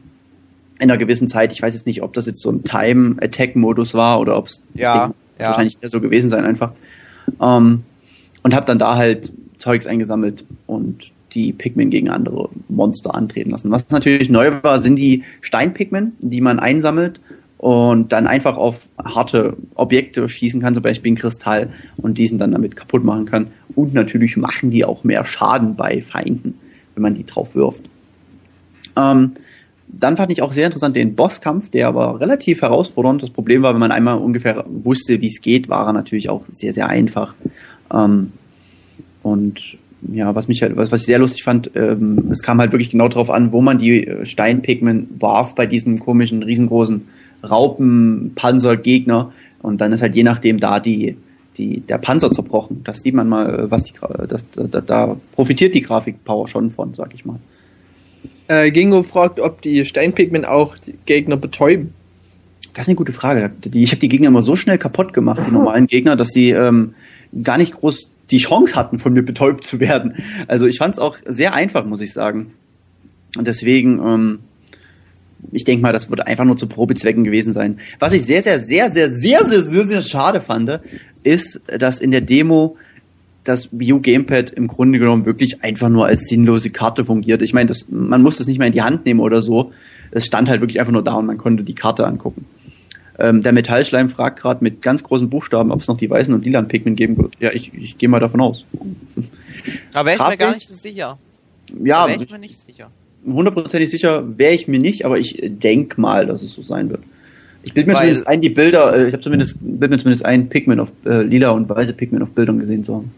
in einer gewissen Zeit. Ich weiß jetzt nicht, ob das jetzt so ein Time-Attack-Modus war oder ob es ja, ja. wahrscheinlich so gewesen sein einfach. Ähm, und habe dann da halt Zeugs eingesammelt und die Pikmin gegen andere Monster antreten lassen. Was natürlich neu war, sind die Steinpigmen, die man einsammelt und dann einfach auf harte Objekte schießen kann, zum Beispiel ein Kristall und diesen dann damit kaputt machen kann. Und natürlich machen die auch mehr Schaden bei Feinden, wenn man die drauf wirft. Ähm, dann fand ich auch sehr interessant den Bosskampf, der aber relativ herausfordernd. Das Problem war, wenn man einmal ungefähr wusste, wie es geht, war er natürlich auch sehr, sehr einfach. Ähm, und ja, was mich halt, was, was ich sehr lustig fand, ähm, es kam halt wirklich genau darauf an, wo man die äh, Steinpigmen warf bei diesem komischen, riesengroßen Raupenpanzergegner. Und dann ist halt je nachdem da die, die, der Panzer zerbrochen. Das sieht man mal, was die, das, da, da profitiert die Grafikpower schon von, sag ich mal. Äh, Gingo fragt, ob die Steinpigmen auch die Gegner betäuben. Das ist eine gute Frage. Die, ich habe die Gegner immer so schnell kaputt gemacht, die normalen Gegner, dass sie ähm, gar nicht groß die Chance hatten, von mir betäubt zu werden. Also ich fand es auch sehr einfach, muss ich sagen. Und deswegen, ähm, ich denke mal, das wird einfach nur zu Probezwecken gewesen sein. Was ich sehr, sehr, sehr, sehr, sehr, sehr, sehr, sehr schade fand, ist, dass in der Demo das Wii U Gamepad im Grunde genommen wirklich einfach nur als sinnlose Karte fungiert. Ich meine, das, man muss das nicht mehr in die Hand nehmen oder so. Es stand halt wirklich einfach nur da und man konnte die Karte angucken. Ähm, der Metallschleim fragt gerade mit ganz großen Buchstaben, ob es noch die weißen und lilanen Pikmin geben wird. Ja, ich, ich gehe mal davon aus. Da wäre ich mir gar nicht so sicher. Ja, wäre ich mir nicht sicher. Hundertprozentig sicher wäre ich mir nicht, aber ich denke mal, dass es so sein wird. Ich bilde mir Weil, zumindest ein, die Bilder, äh, ich habe zumindest, bild mir zumindest ein Pikmin auf äh, lila und weiße Pikmin auf Bildern gesehen zu haben.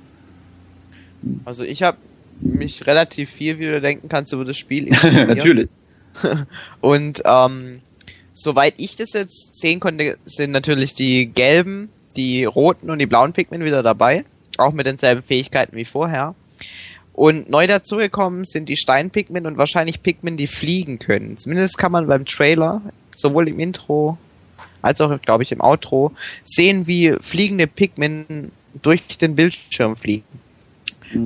Also ich habe mich relativ viel, wie du denken kannst, über das Spiel. Natürlich. Und ähm, soweit ich das jetzt sehen konnte, sind natürlich die gelben, die roten und die blauen Pikmin wieder dabei. Auch mit denselben Fähigkeiten wie vorher. Und neu dazugekommen sind die Steinpigmen und wahrscheinlich Pikmin, die fliegen können. Zumindest kann man beim Trailer, sowohl im Intro als auch, glaube ich, im Outro, sehen, wie fliegende Pikmin durch den Bildschirm fliegen.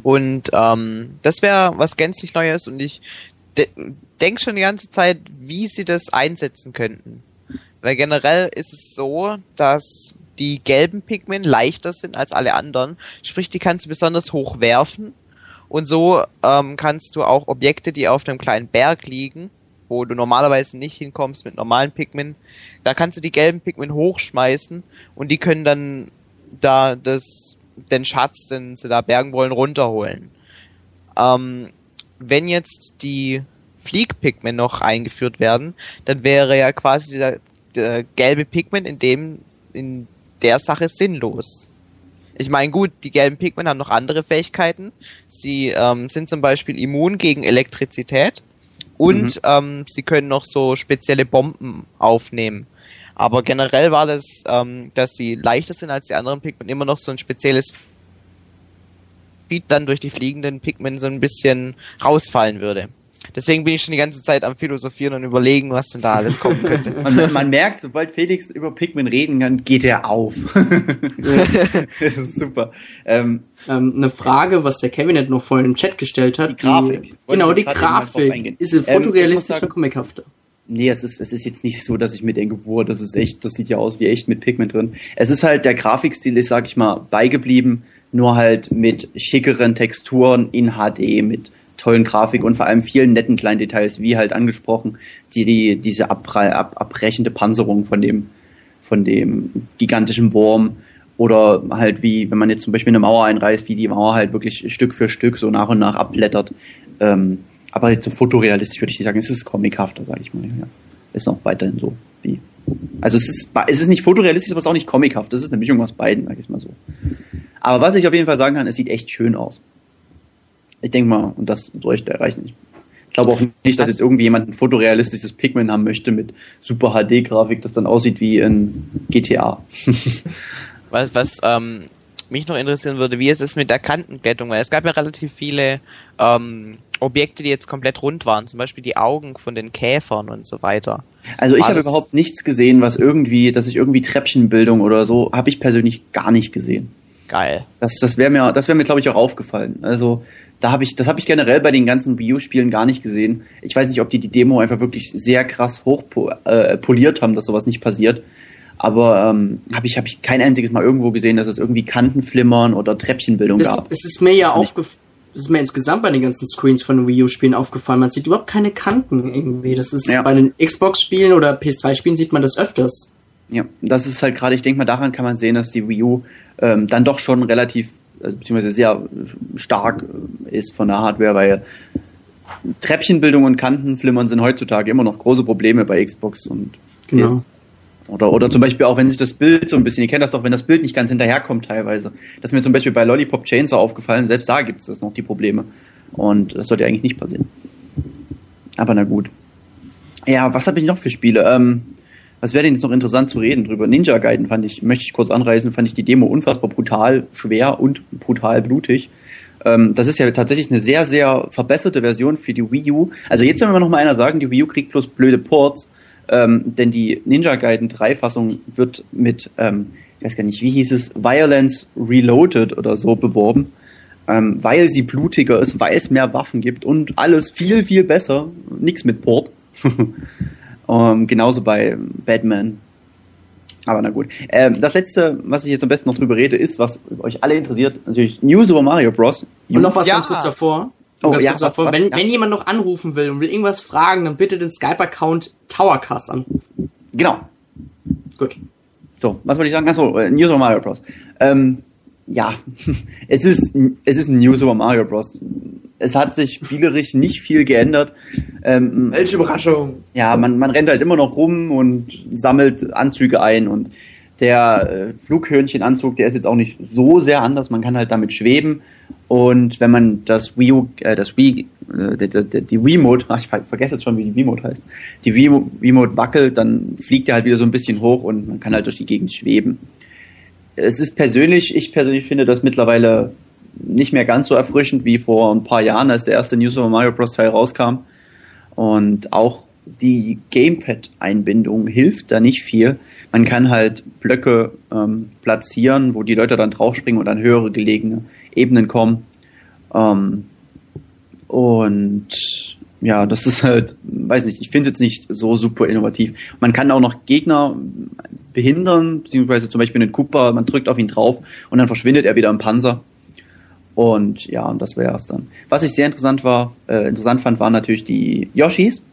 Und ähm, das wäre was gänzlich Neues und ich de denke schon die ganze Zeit, wie sie das einsetzen könnten. Weil generell ist es so, dass die gelben Pikmin leichter sind als alle anderen. Sprich, die kannst du besonders hoch werfen. Und so ähm, kannst du auch Objekte, die auf einem kleinen Berg liegen, wo du normalerweise nicht hinkommst mit normalen Pikmin, da kannst du die gelben Pikmin hochschmeißen und die können dann da das den Schatz, den sie da bergen wollen, runterholen. Ähm, wenn jetzt die Flieg-Pigment noch eingeführt werden, dann wäre ja quasi der, der gelbe Pigment in dem in der Sache sinnlos. Ich meine, gut, die gelben Pigment haben noch andere Fähigkeiten. Sie ähm, sind zum Beispiel immun gegen Elektrizität und mhm. ähm, sie können noch so spezielle Bomben aufnehmen. Aber generell war das, ähm, dass sie leichter sind als die anderen Pikmin, immer noch so ein spezielles Speed dann durch die fliegenden Pikmin so ein bisschen rausfallen würde. Deswegen bin ich schon die ganze Zeit am Philosophieren und überlegen, was denn da alles kommen könnte. Man, man merkt, sobald Felix über Pikmin reden kann, geht er auf. das ist super. Ähm, Ähm, eine Frage, was der Kevin jetzt noch vorhin im Chat gestellt hat. Die Grafik. Wollte genau, die Grafik. Ist sie Ähm, fotorealistisch sagen- oder comichafter? Nee, es ist, es ist jetzt nicht so, dass ich mir denke, boah, das ist echt, das sieht ja aus wie echt mit Pigment drin. Es ist halt, der Grafikstil ist, sag ich mal, beigeblieben, nur halt mit schickeren Texturen in HD, mit tollen Grafik und vor allem vielen netten kleinen Details, wie halt angesprochen, die, die diese abprall, ab, abbrechende Panzerung von dem, von dem gigantischen Wurm oder halt wie, wenn man jetzt zum Beispiel eine Mauer einreißt, wie die Mauer halt wirklich Stück für Stück so nach und nach abblättert. Ähm, aber jetzt so fotorealistisch würde ich nicht sagen, es ist comichafter, sage ich mal. Ja. Ist noch weiterhin so wie. Also es ist, es ist nicht fotorealistisch, aber es ist auch nicht comichaft. Das ist eine Mischung aus beiden, sag ich mal so. Aber was ich auf jeden Fall sagen kann, es sieht echt schön aus. Ich denke mal, und das soll ich da erreichen. Ich glaube auch nicht, dass jetzt irgendwie jemand ein fotorealistisches Pikmin haben möchte mit super HD-Grafik, das dann aussieht wie in GTA. Was, was ähm, mich noch interessieren würde, wie es ist mit der Kantenglättung, weil es gab ja relativ viele ähm, Objekte, die jetzt komplett rund waren, zum Beispiel die Augen von den Käfern und so weiter. Also ich habe überhaupt nichts gesehen, was irgendwie, dass ich irgendwie Treppchenbildung oder so, habe ich persönlich gar nicht gesehen. Geil. Das, das wäre mir, das wäre mir, glaube ich, auch aufgefallen. Also da habe ich, das habe ich generell bei den ganzen Wii U-Spielen gar nicht gesehen. Ich weiß nicht, ob die die Demo einfach wirklich sehr krass hoch äh, poliert haben, dass sowas nicht passiert. Aber ähm, habe ich, habe ich kein einziges Mal irgendwo gesehen, dass es irgendwie Kantenflimmern oder Treppchenbildung Das, gab. das ist mir ja aufgefallen. Das ist mir insgesamt bei den ganzen Screens von den Wii U-Spielen aufgefallen. Man sieht überhaupt keine Kanten irgendwie. Das ist Ja. bei den Xbox-Spielen oder PS3-Spielen sieht man das öfters. Ja, das ist halt gerade, ich denke mal, daran kann man sehen, dass die Wii U ähm, dann doch schon relativ, äh, beziehungsweise sehr stark äh, ist von der Hardware, weil Treppchenbildung und Kantenflimmern sind heutzutage immer noch große Probleme bei Xbox und Genau. PS. Oder, oder zum Beispiel auch, wenn sich das Bild so ein bisschen, ihr kennt das doch, wenn das Bild nicht ganz hinterherkommt teilweise. Das ist mir zum Beispiel bei Lollipop Chainsaw aufgefallen, selbst da gibt es das noch, die Probleme. Und das sollte eigentlich nicht passieren. Aber na gut. Ja, was habe ich noch für Spiele? Ähm, was wäre denn jetzt noch interessant zu reden drüber? Ninja Gaiden fand ich, möchte ich kurz anreißen, fand ich die Demo unfassbar brutal, schwer und brutal blutig. Ähm, das ist ja tatsächlich eine sehr, sehr verbesserte Version für die Wii U. Also jetzt soll mir noch mal einer sagen, die Wii U kriegt bloß blöde Ports, ähm, denn die Ninja Gaiden 3 Fassung wird mit, ähm, ich weiß gar nicht, wie hieß es, Violence Reloaded oder so beworben, ähm, weil sie blutiger ist, weil es mehr Waffen gibt und alles viel, viel besser. Nix mit Port. ähm, genauso bei Batman. Aber na gut. Ähm, das letzte, was ich jetzt am besten noch drüber rede, ist, was euch alle interessiert, natürlich New Super Mario Bros. Und noch was Ja. ganz kurz davor. Oh, ganz ja, kurz was- davor. was- wenn, ja. wenn jemand noch anrufen will und will irgendwas fragen, dann bitte den Skype-Account Towercast anrufen. Genau. Gut. So, was wollte ich sagen? Achso, äh, New Super Mario Bros. Ähm, ja, es ist, es ist ein New Super Mario Bros. Es hat sich spielerisch nicht viel geändert. Ähm, Welche Überraschung. ja, man, man rennt halt immer noch rum und sammelt Anzüge ein und der äh, Flughörnchenanzug, der ist jetzt auch nicht so sehr anders. Man kann halt damit schweben und wenn man das Wii, U- äh, das Wii, äh, die, die, die Wiimote, ach, ich ver vergesse jetzt schon, wie die Wiimote heißt, die Wii, Wiimote wackelt, dann fliegt er halt wieder so ein bisschen hoch und man kann halt durch die Gegend schweben. Es ist persönlich, ich persönlich finde das mittlerweile nicht mehr ganz so erfrischend wie vor ein paar Jahren, als der erste New Super Mario Bros. Teil rauskam. Und auch die Gamepad-Einbindung hilft da nicht viel. Man kann halt Blöcke ähm, platzieren, wo die Leute dann draufspringen und an höhere gelegene Ebenen kommen. Ähm, und ja, das ist halt, weiß nicht, ich finde es jetzt nicht so super innovativ. Man kann auch noch Gegner behindern, beziehungsweise zum Beispiel einen Koopa, man drückt auf ihn drauf und dann verschwindet er wieder im Panzer. Und ja, und das wäre es dann. Was ich sehr interessant war, äh, interessant fand, waren natürlich die Yoshis.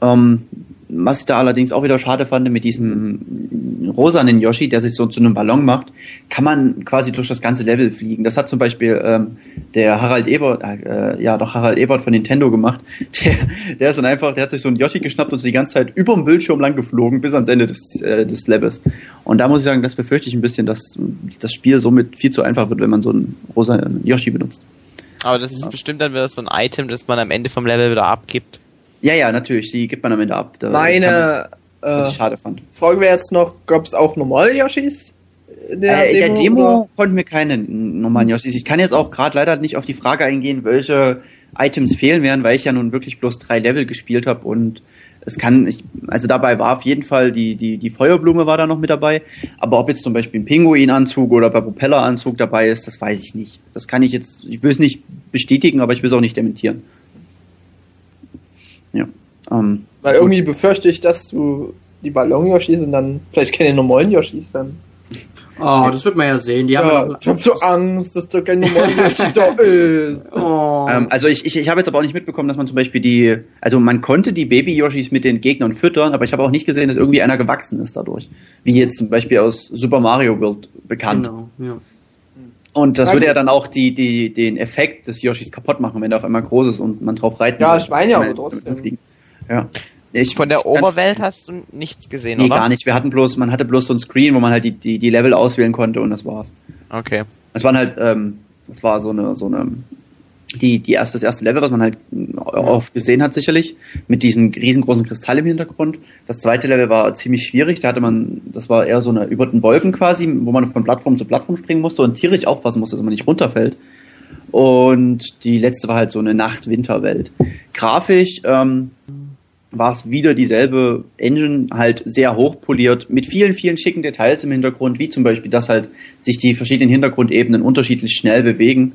Ähm, was ich da allerdings auch wieder schade fand, mit diesem rosanen Yoshi, der sich so zu einem Ballon macht, kann man quasi durch das ganze Level fliegen. Das hat zum Beispiel ähm, der Harald Ebert, äh, ja doch Harald Ebert von Nintendo gemacht. Der, der ist dann einfach, der hat sich so einen Yoshi geschnappt und ist die ganze Zeit über dem Bildschirm lang geflogen bis ans Ende des, äh, des Levels. Und da muss ich sagen, das befürchte ich ein bisschen, dass das Spiel somit viel zu einfach wird, wenn man so einen rosanen Yoshi benutzt. Aber das ist bestimmt dann wieder so ein Item, das man am Ende vom Level wieder abgibt. Ja, ja, natürlich, die gibt man am Ende ab. Da man- Meine was äh, schade fand. Frage wäre jetzt noch, gab es auch normale Yoshis? In äh, in der Demo konnten wir keine normalen Yoshis. Ich kann jetzt auch gerade leider nicht auf die Frage eingehen, welche Items fehlen werden, weil ich ja nun wirklich bloß drei Level gespielt habe und es kann, ich, also dabei war auf jeden Fall die, die, die Feuerblume war da noch mit dabei, aber ob jetzt zum Beispiel ein Pinguinanzug oder ein Propelleranzug dabei ist, das weiß ich nicht. Das kann ich jetzt, ich will es nicht bestätigen, aber ich will es auch nicht dementieren. Ja. Ähm, Weil irgendwie befürchte ich, dass du die Ballon-Yoshis und dann vielleicht keine normalen Yoshis dann. Oh, das wird man ja sehen. Die haben Ja, ja ich hab so Angst, dass da kein normaler Yoshi da ist. Oh. Ähm, also ich, ich, ich habe jetzt aber auch nicht mitbekommen, dass man zum Beispiel die, also man konnte die Baby-Yoshis mit den Gegnern füttern, aber ich habe auch nicht gesehen, dass irgendwie einer gewachsen ist dadurch. Wie jetzt zum Beispiel aus Super Mario World bekannt. genau, ja. Und das würde ja dann auch die, die, den Effekt des Yoshis kaputt machen, wenn der auf einmal groß ist und man drauf reiten Ja, will. ich meine ja, aber Mit- trotzdem. Ja. Ich, Von der kann- Oberwelt hast du nichts gesehen, Nee, oder? gar nicht. Wir hatten bloß, man hatte bloß so ein Screen, wo man halt die, die, die Level auswählen konnte und das war's. Okay. Es waren halt, ähm, es war so eine, so eine, die, die erste, das erste Level, was man halt oft gesehen hat, sicherlich, mit diesem riesengroßen Kristall im Hintergrund. Das zweite Level war ziemlich schwierig, da hatte man, das war eher so eine über den Wolken quasi, wo man von Plattform zu Plattform springen musste und tierisch aufpassen musste, dass man nicht runterfällt. Und die letzte war halt so eine Nacht-Winter-Welt. Grafisch, ähm, war es wieder dieselbe Engine, halt sehr hochpoliert, mit vielen, vielen schicken Details im Hintergrund, wie zum Beispiel, dass halt sich die verschiedenen Hintergrundebenen unterschiedlich schnell bewegen.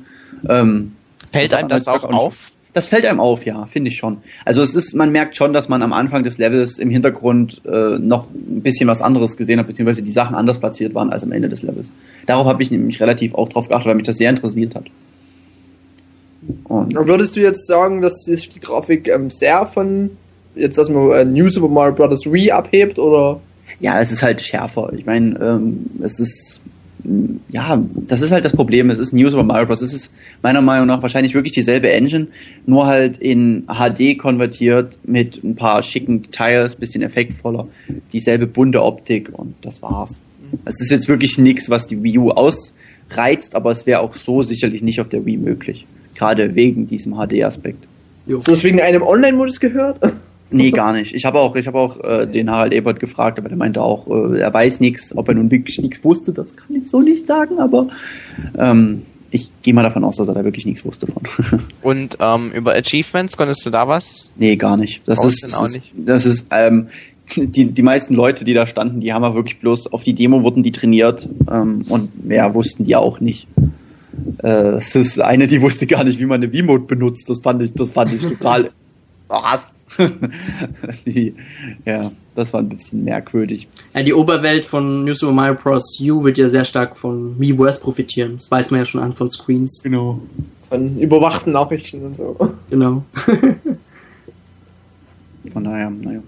Ähm, Fällt Das einem das auch auf? das fällt einem auf, ja, finde ich schon. Also es ist, man merkt schon, dass man am Anfang des Levels im Hintergrund äh, noch ein bisschen was anderes gesehen hat, beziehungsweise die Sachen anders platziert waren als am Ende des Levels. Darauf habe ich nämlich relativ auch drauf geachtet, weil mich das sehr interessiert hat. Und Würdest du jetzt sagen, dass sich die Grafik ähm, sehr von jetzt, dass man äh, New Super Mario Bros. Wii abhebt oder? Ja, es ist halt schärfer. Ich meine, ähm, es ist ja, das ist halt das Problem. Es ist New Super Mario Bros. Es ist meiner Meinung nach wahrscheinlich wirklich dieselbe Engine, nur halt in HD konvertiert mit ein paar schicken Details, bisschen effektvoller, dieselbe bunte Optik und das war's. Es ist jetzt wirklich nichts, was die Wii U ausreizt, aber es wäre auch so sicherlich nicht auf der Wii möglich. Gerade wegen diesem HD-Aspekt. Hast du das wegen einem Online-Modus gehört? Nee, gar nicht. Ich habe auch, ich habe auch äh, den Harald Ebert gefragt, aber der meinte auch, äh, er weiß nichts, ob er nun wirklich nichts wusste, das kann ich so nicht sagen, aber ähm, ich gehe mal davon aus, dass er da wirklich nichts wusste von. Und ähm, über Achievements konntest du da was? nee, gar nicht. Das Brauchst ist, auch ist, nicht? das ist, ähm, die, die meisten Leute, die da standen, die haben ja wirklich bloß auf die Demo wurden die trainiert ähm, und mehr wussten die auch nicht. Äh, es ist eine, die wusste gar nicht, wie man eine V-Mode benutzt. Das fand ich, das fand ich total. Was? die, ja, das war ein bisschen merkwürdig. Ja, die Oberwelt von New Super Mario Bros. U wird ja sehr stark von Miiverse profitieren. Das weiß man ja schon an von Screens. Genau. Von überwachten Nachrichten und so. Genau. Von daher, naja.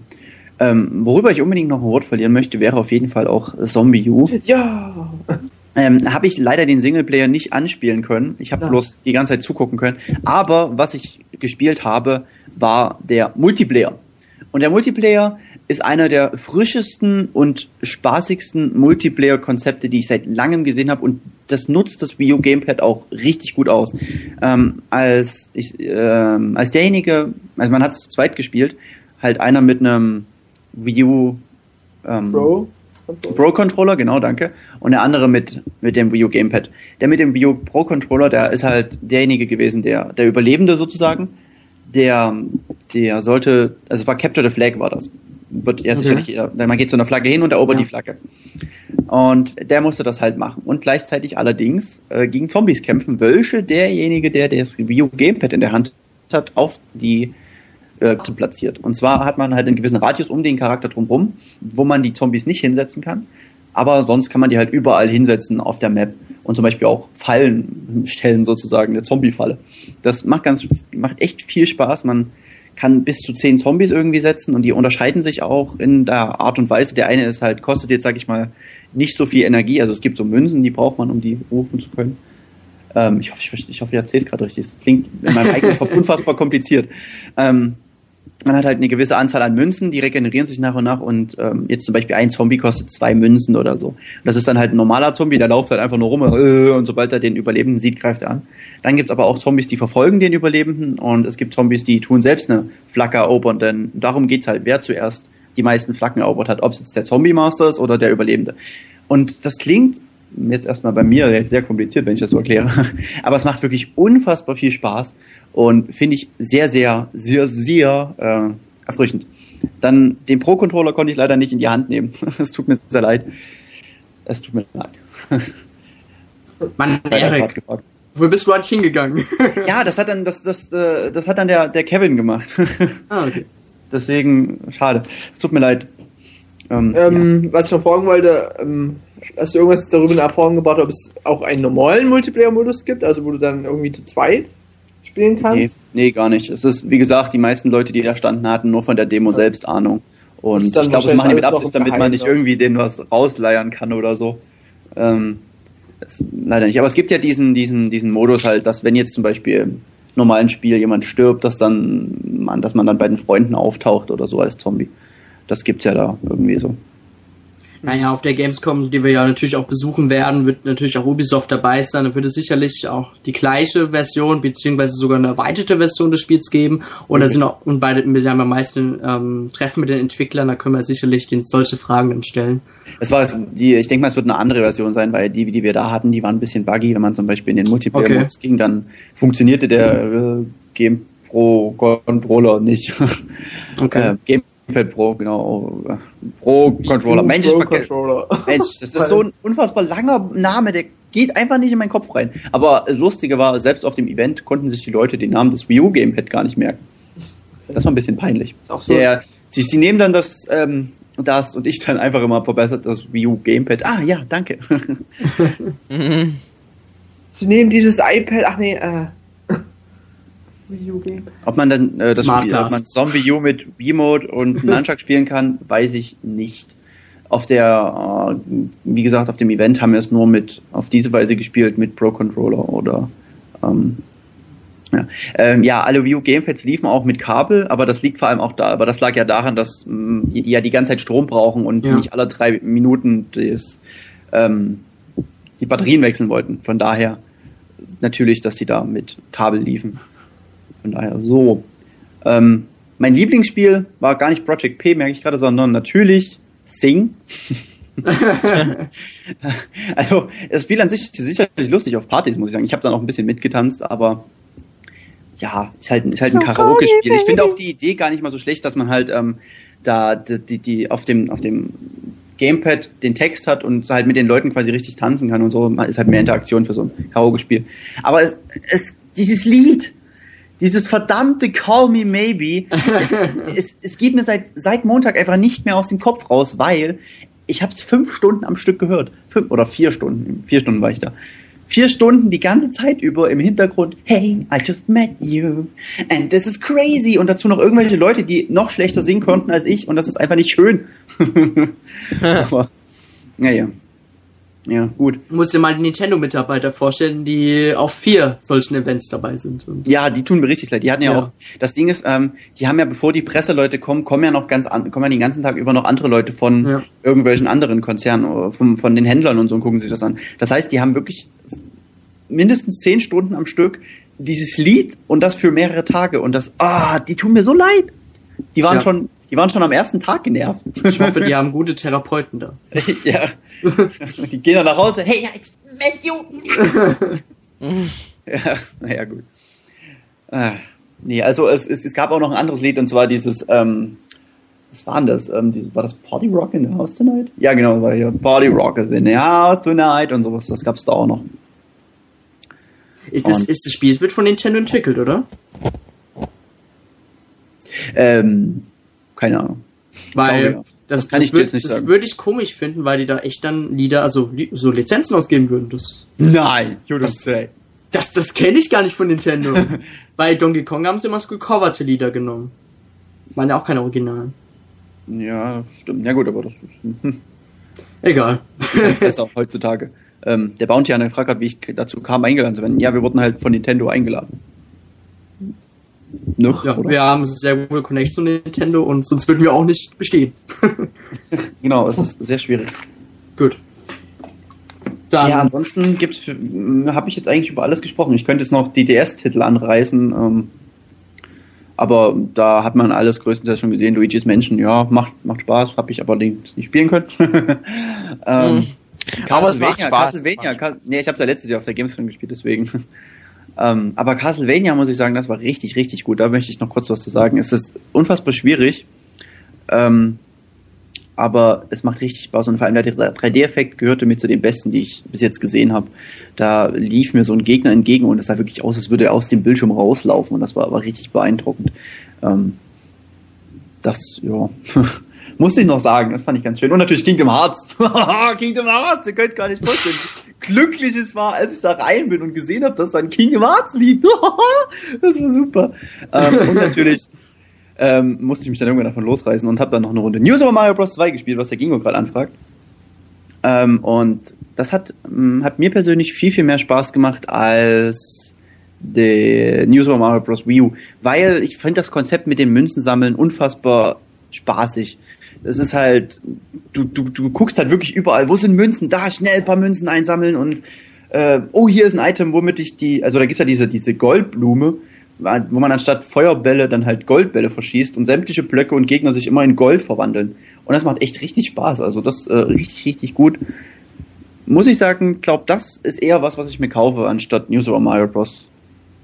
Ähm, worüber ich unbedingt noch ein Wort verlieren möchte, wäre auf jeden Fall auch Zombie U. Ja. Ähm, habe ich leider den Singleplayer nicht anspielen können. Ich habe Ja. bloß die ganze Zeit zugucken können. Aber was ich gespielt habe, war der Multiplayer. Und der Multiplayer ist einer der frischesten und spaßigsten Multiplayer-Konzepte, die ich seit langem gesehen habe. Und das nutzt das Wii U Gamepad auch richtig gut aus. Ähm, als, ich, ähm, als derjenige, also man hat es zu zweit gespielt, halt einer mit einem Wii U ähm, Bro. Pro Controller, genau, danke. Und der andere mit, mit dem Wii U Gamepad. Der mit dem Wii U Pro Controller, der ist halt derjenige gewesen, der, der Überlebende sozusagen. Der, der sollte, also es war Capture the Flag war das. Wird ja Okay. sicherlich, jeder- man geht zu einer Flagge hin und erobert Ja. die Flagge. Und der musste das halt machen. Und gleichzeitig allerdings äh, gegen Zombies kämpfen, welche derjenige, der das Wii U Gamepad in der Hand hat, auf die äh, platziert. Und zwar hat man halt einen gewissen Radius um den Charakter drumherum, wo man die Zombies nicht hinsetzen kann. Aber sonst kann man die halt überall hinsetzen auf der Map und zum Beispiel auch Fallen stellen, sozusagen, eine Zombie-Falle. Das macht ganz, macht echt viel Spaß. Man kann bis zu zehn Zombies irgendwie setzen und die unterscheiden sich auch in der Art und Weise. Der eine ist halt, kostet jetzt, sag ich mal, nicht so viel Energie. Also es gibt so Münzen, die braucht man, um die rufen zu können. Ähm, ich hoffe, ich, ich hoffe, ich erzähle es gerade richtig. Das klingt in meinem eigenen Kopf unfassbar kompliziert. Ähm, man hat halt eine gewisse Anzahl an Münzen, die regenerieren sich nach und nach und ähm, jetzt zum Beispiel ein Zombie kostet zwei Münzen oder so. Das ist dann halt ein normaler Zombie, der läuft halt einfach nur rum äh, und sobald er den Überlebenden sieht, greift er an. Dann gibt's aber auch Zombies, die verfolgen den Überlebenden und es gibt Zombies, die tun selbst eine Flagge erobern, denn darum geht's halt, wer zuerst die meisten Flaggen erobert hat, ob es jetzt der Zombie-Master ist oder der Überlebende. Und das klingt jetzt erstmal bei mir jetzt sehr kompliziert, wenn ich das so erkläre. Aber es macht wirklich unfassbar viel Spaß und finde ich sehr, sehr, sehr, sehr äh, erfrischend. Dann den Pro-Controller konnte ich leider nicht in die Hand nehmen. Es tut mir sehr leid. Es tut mir leid. Mann, Erik, gefragt. wo bist du eigentlich hingegangen? Ja, das hat dann, das, das, äh, das hat dann der, der Kevin gemacht. ah, okay. Deswegen, schade. Es tut mir leid. Ähm, Ähm, Was ich noch fragen wollte, ähm, hast du irgendwas darüber in Erfahrung gebracht, ob es auch einen normalen Multiplayer-Modus gibt, also wo du dann irgendwie zu zweit spielen ja. nee, kannst? nee, gar nicht. Es ist, wie gesagt, die meisten Leute, die da standen, hatten nur von der Demo selbst Ahnung. Und ich glaube, das machen die mit Absicht, damit man nicht ja. irgendwie denen was rausleiern kann oder so. Ähm, das, leider nicht. Aber es gibt ja diesen, diesen, diesen Modus halt, dass wenn jetzt zum Beispiel im normalen Spiel jemand stirbt, dass dann man, dass man dann bei den Freunden auftaucht oder so als Zombie. Das gibt's ja da irgendwie so. Naja, auf der Gamescom, die wir ja natürlich auch besuchen werden, wird natürlich auch Ubisoft dabei sein. Da wird es sicherlich auch die gleiche Version, beziehungsweise sogar eine erweiterte Version des Spiels geben. Und da Okay. sind auch, und beide, wir haben am meisten ähm, Treffen mit den Entwicklern, da können wir sicherlich den, solche Fragen dann stellen. Es war die, ich denke mal, es wird eine andere Version sein, weil die, die wir da hatten, die waren ein bisschen buggy. Wenn man zum Beispiel in den Multiplayer-Modus ging, dann funktionierte der äh, Game Pro Controller nicht. Okay. äh, Gamepad Pro, genau. Pro Controller. Mensch, vergesse- Controller. Mensch, das ist so ein unfassbar langer Name, der geht einfach nicht in meinen Kopf rein. Aber das Lustige war, selbst auf dem Event konnten sich die Leute den Namen des Wii U Gamepad gar nicht merken. Das war ein bisschen peinlich. Ist auch so. Der, sie, sie nehmen dann das, ähm, das und ich dann einfach immer verbessert das Wii U Gamepad. Ah ja, danke. Mhm. Sie nehmen dieses iPad, ach nee, äh. Wii U Game. ob man dann äh, das Spiel, ob man Zombie U mit Wii-Mode und Nunchuck spielen kann, weiß ich nicht. Auf der, äh, wie gesagt, auf dem Event haben wir es nur mit, auf diese Weise gespielt mit Pro Controller oder ähm, ja. Ähm, ja, alle Wii U Gamepads liefen auch mit Kabel, aber das liegt vor allem auch da, aber das lag ja daran, dass mh, die, die ja die ganze Zeit Strom brauchen und Ja. nicht alle drei Minuten das, ähm, die Batterien wechseln wollten. Von daher natürlich, dass sie da mit Kabel liefen. Von daher so. Ähm, mein Lieblingsspiel war gar nicht Project P, merke ich gerade, sondern natürlich Sing. also, das Spiel an sich ist sicherlich lustig auf Partys, muss ich sagen. Ich habe dann auch ein bisschen mitgetanzt, aber ja, ist halt, ist halt ein So Karaoke-Spiel. Ich finde auch die Idee gar nicht mal so schlecht, dass man halt ähm, da die, die, die auf dem, auf dem Gamepad den Text hat und halt mit den Leuten quasi richtig tanzen kann und so. Ist halt mehr Interaktion für so ein Karaoke-Spiel. Aber es, es, dieses Lied, dieses verdammte Call Me Maybe, es, es, es geht mir seit, seit Montag einfach nicht mehr aus dem Kopf raus, weil ich habe es fünf Stunden am Stück gehört. Fünf oder vier Stunden. Vier Stunden war ich da. Vier Stunden die ganze Zeit über im Hintergrund, hey, I just met you and this is crazy. Und dazu noch irgendwelche Leute, die noch schlechter singen konnten als ich und das ist einfach nicht schön. Aber, naja. Ja, gut. Du musst dir mal die Nintendo-Mitarbeiter vorstellen, die auf vier solchen Events dabei sind. Ja, die tun mir richtig leid. Die hatten ja, Ja. auch, das Ding ist, ähm, die haben ja, bevor die Presseleute kommen, kommen ja noch ganz an, kommen ja den ganzen Tag über noch andere Leute von Ja. irgendwelchen anderen Konzernen, oder von, von den Händlern und so und gucken sich das an. Das heißt, die haben wirklich mindestens zehn Stunden am Stück dieses Lied und das für mehrere Tage und das, ah, die tun mir so leid. Die waren Ja. schon, die waren schon am ersten Tag genervt. ich hoffe, die haben gute Therapeuten da. ja. Die gehen dann nach Hause, hey, I met you. ja, naja, gut. Ah, nee, also es, es, es gab auch noch ein anderes Lied und zwar dieses, ähm, was war denn das? Ähm, dieses, war das Party Rock in the House Tonight? Ja, genau, war hier Party Rock in the House Tonight und sowas, das gab's da auch noch. Ist das, ist das Spiel es wird von Nintendo entwickelt, oder? Ähm, keine Ahnung. Weil glaube, das, Das kann das, ich würd- nicht das sagen. würde ich komisch finden, weil die da echt dann Lieder, also so Lizenzen ausgeben würden. Das, Nein, you Das- say. das, das kenne ich gar nicht von Nintendo. Bei Donkey Kong haben sie immer so gecoverte Lieder genommen. Waren ja auch keine Originalen. Ja, stimmt. Ja gut, aber das ist Egal. besser heutzutage. Ähm, der Bounty hat gefragt, hat, wie ich dazu kam, eingeladen zu werden. Ja, wir wurden halt von Nintendo eingeladen. Ne? Ja, Oder? wir haben sehr gute Connection zu Nintendo und sonst würden wir auch nicht bestehen. Genau, es ist sehr schwierig. Gut. Dann, Ja, ansonsten gibt's, habe ich jetzt eigentlich über alles gesprochen. Ich könnte jetzt noch die DS-Titel anreißen, ähm, aber da hat man alles größtenteils schon gesehen. Luigi's Mansion, ja, macht, macht Spaß, habe ich aber nicht, nicht spielen können. ähm, Aber es macht Castlevania, Spaß. Castlevania, Cas nee, ich habe ja letztes Jahr auf der Gamescom gespielt, deswegen. Ähm, aber Castlevania muss ich sagen, das war richtig, richtig gut. Da möchte ich noch kurz was zu sagen. Es ist unfassbar schwierig, ähm, aber es macht richtig Spaß und vor allem der 3D-Effekt gehörte mir zu den besten, die ich bis jetzt gesehen habe. Da lief mir so ein Gegner entgegen und es sah wirklich aus, als würde er aus dem Bildschirm rauslaufen und das war aber richtig beeindruckend. Ähm, das, ja. Musste ich noch sagen, das fand ich ganz schön. Und natürlich Kingdom Hearts. Kingdom Hearts, ihr könnt gar nicht vorstellen, glücklich es war, als ich da rein bin und gesehen habe, dass da ein Kingdom Hearts liegt. das war super. Ähm, und natürlich ähm, musste ich mich dann irgendwann davon losreißen und habe dann noch eine Runde News Super Mario Bros. 2 gespielt, was der Gingo gerade anfragt. Ähm, und das hat, ähm, hat mir persönlich viel, viel mehr Spaß gemacht als der New Super Mario Bros. Wii U, weil ich finde das Konzept mit dem Münzensammeln unfassbar spaßig. Das ist halt, du, du, du guckst halt wirklich überall, wo sind Münzen? Da, schnell ein paar Münzen einsammeln und äh, oh, hier ist ein Item, womit ich die, also da gibt's ja diese, diese Goldblume, wo man anstatt Feuerbälle dann halt Goldbälle verschießt und sämtliche Blöcke und Gegner sich immer in Gold verwandeln. Und das macht echt richtig Spaß. Also das äh, richtig, richtig gut. Muss ich sagen, glaub, das ist eher was, was ich mir kaufe, anstatt New Super Mario Bros.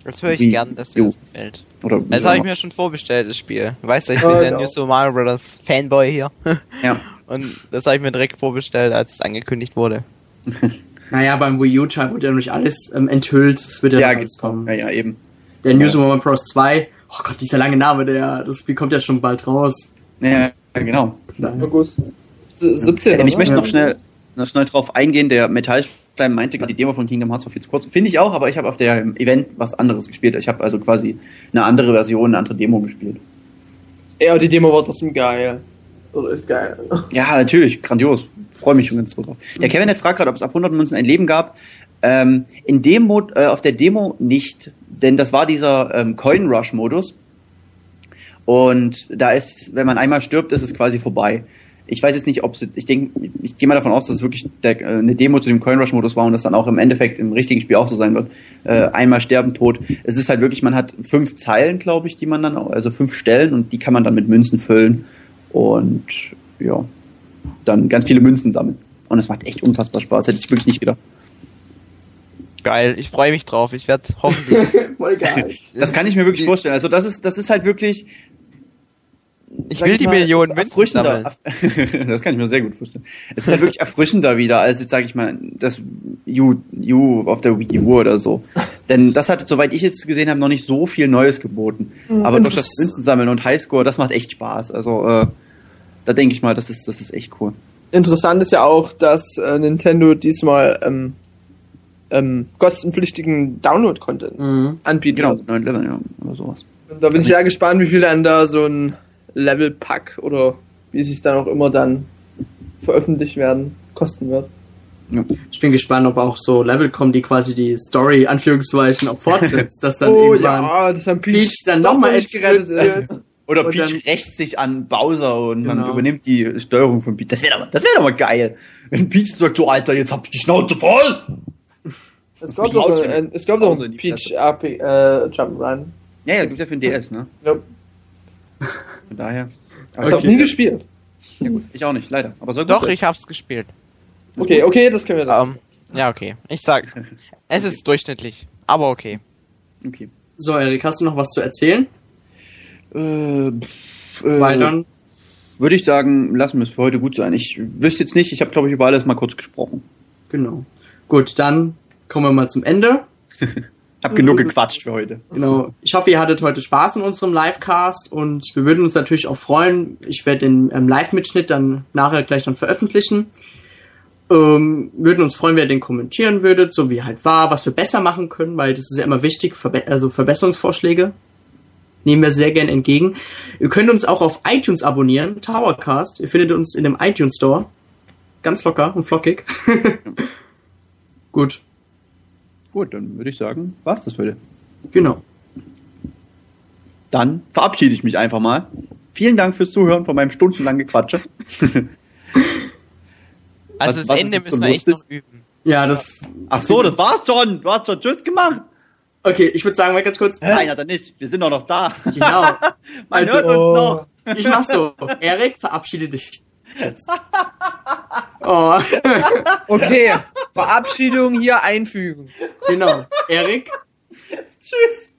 Das höre ich Wie- gern, dass dir das gefällt. Oder Das habe ich mir schon vorbestellt, das Spiel. Du weißt ja, ich Ja, bin der genau. New Super Mario Bros. Fanboy hier. ja. Und das habe ich mir direkt vorbestellt, als es angekündigt wurde. Naja, beim Wii U-Teil wurde ja noch nicht alles ähm, enthüllt. Es wird ja, Ja, alles kommen. Ja, ja, eben. Der New Ja. Super Mario Bros. 2, oh Gott, dieser lange Name, der, das Spiel kommt ja schon bald raus. Ja, genau. August s- 17. Ähm, ich möchte noch Ja. schnell, noch schnell drauf eingehen. Der Metallstein meinte gerade, die Demo von Kingdom Hearts war viel zu kurz. Finde ich auch, aber ich habe auf der Event was anderes gespielt. Ich habe also quasi eine andere Version, eine andere Demo gespielt. Ja, die Demo war trotzdem geil. Oder ist geil. Ja, natürlich, grandios. Freue mich schon ganz so drauf. Der Kevin hat fragt gerade, ob es ab 100 Münzen ein Leben gab. Ähm, in dem Mod, äh, auf der Demo nicht, denn das war dieser ähm, Coin Rush Modus. Und da ist, wenn man einmal stirbt, ist es quasi vorbei. Ich weiß jetzt nicht, ob es, ich denke, ich gehe mal davon aus, dass es wirklich der, äh, eine Demo zu dem Coin Rush Modus war und das dann auch im Endeffekt im richtigen Spiel auch so sein wird. Äh, einmal sterben, tot. Es ist halt wirklich, man hat fünf Zeilen, glaube ich, die man dann, auch- also fünf Stellen und die kann man dann mit Münzen füllen und ja, dann ganz viele Münzen sammeln. Und es macht echt unfassbar Spaß, hätte ich wirklich nicht gedacht. Geil, ich freue mich drauf. Ich werde hoffentlich. Voll geil. Das kann ich mir wirklich vorstellen. Also das ist, das ist halt wirklich. Ich will die mal, Millionen Münzen erfrischender. sammeln. das kann ich mir sehr gut vorstellen. Es ist halt wirklich erfrischender wieder, als jetzt sage ich mal das U, U auf der Wii U oder so. Denn das hat, soweit ich jetzt gesehen habe, noch nicht so viel Neues geboten. Aber durch das Münzen sammeln und Highscore, das macht echt Spaß. Also äh, da denke ich mal, das ist, das ist echt cool. Interessant ist ja auch, dass äh, Nintendo diesmal ähm, ähm, kostenpflichtigen Download-Content Mhm. anbieten Genau, wird. neun Level, ja, oder sowas. Und da bin ich sehr gespannt, wie viel dann da so ein Level-Pack oder wie sie es dann auch immer dann veröffentlicht werden, kosten wird. Ich bin gespannt, ob auch so Level kommen, die quasi die Story, Anführungszeichen, auch fortsetzt, dass dann oh irgendwann ja, das haben Peach, Peach dann doch nochmal gerettet wird. Oder Und Peach dann- rächt sich an Bowser und man Genau. übernimmt die Steuerung von Peach. Das wäre doch, das wär doch mal geil. Wenn Peach sagt, so Alter, jetzt hab ich die Schnauze voll. Es gab Peach doch, ein, es doch Pause ein Peach. RP, äh, Jump'n'Run. Ja, ja, gibt's ja für den DS, ne? Ja, Von daher. Ich hab's nie gespielt. Ja, gut. Ich auch nicht, leider. Aber soll gut Doch, sein. ich hab's gespielt. Okay, okay, das können wir dann. Ähm, ja, okay. Ich sag, es ist durchschnittlich, aber okay. Okay. So, Erik, hast du noch was zu erzählen? Äh, pff, äh, Weil dann, Würde ich sagen, lassen wir es für heute gut sein. Ich wüsste jetzt nicht, ich habe, glaube ich, über alles mal kurz gesprochen. genau. Gut, dann kommen wir mal zum Ende. Hab genug gequatscht für heute. Genau. Ich hoffe, ihr hattet heute Spaß in unserem Livecast und wir würden uns natürlich auch freuen. Ich werde den ähm, Live-Mitschnitt dann nachher gleich dann veröffentlichen. Ähm, würden uns freuen, wenn ihr den kommentieren würdet, so wie halt war, was wir besser machen können, weil das ist ja immer wichtig, Verbe also Verbesserungsvorschläge nehmen wir sehr gern entgegen. Ihr könnt uns auch auf iTunes abonnieren, Towercast. Ihr findet uns in dem iTunes Store. Ganz locker und flockig. Gut, Gut, dann würde ich sagen, war's das für heute. genau. Dann verabschiede ich mich einfach mal. Vielen Dank fürs Zuhören von meinem stundenlangen Gequatsche. Also Was- das was Ende ist so müssen wir echt noch üben. Ja, das. Ach so, das war's schon. Du hast schon Tschüss gemacht. Okay, ich würde sagen, mal ganz kurz. Nein, hat er nicht. Wir sind doch noch da. Genau. Man Also, hört uns noch. Ich mach so. Erik, verabschiede dich jetzt. Oh, Okay, Verabschiedung hier einfügen. genau. Erik, Tschüss.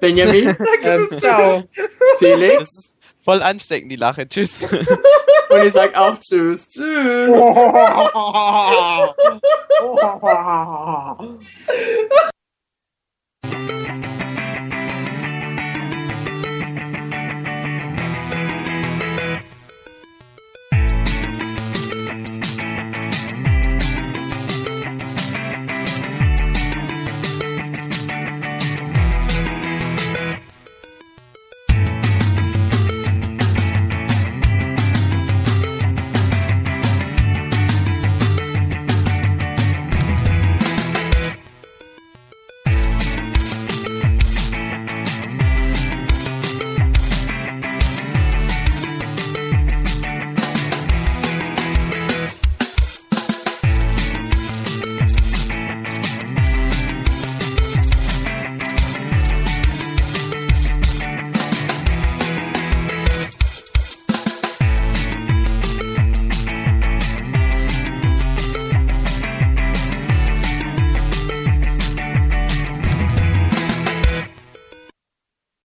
Benjamin, Ähm, ciao. Felix Voll ansteckend, die Lache. Tschüss. und ich sag auch Tschüss. Tschüss.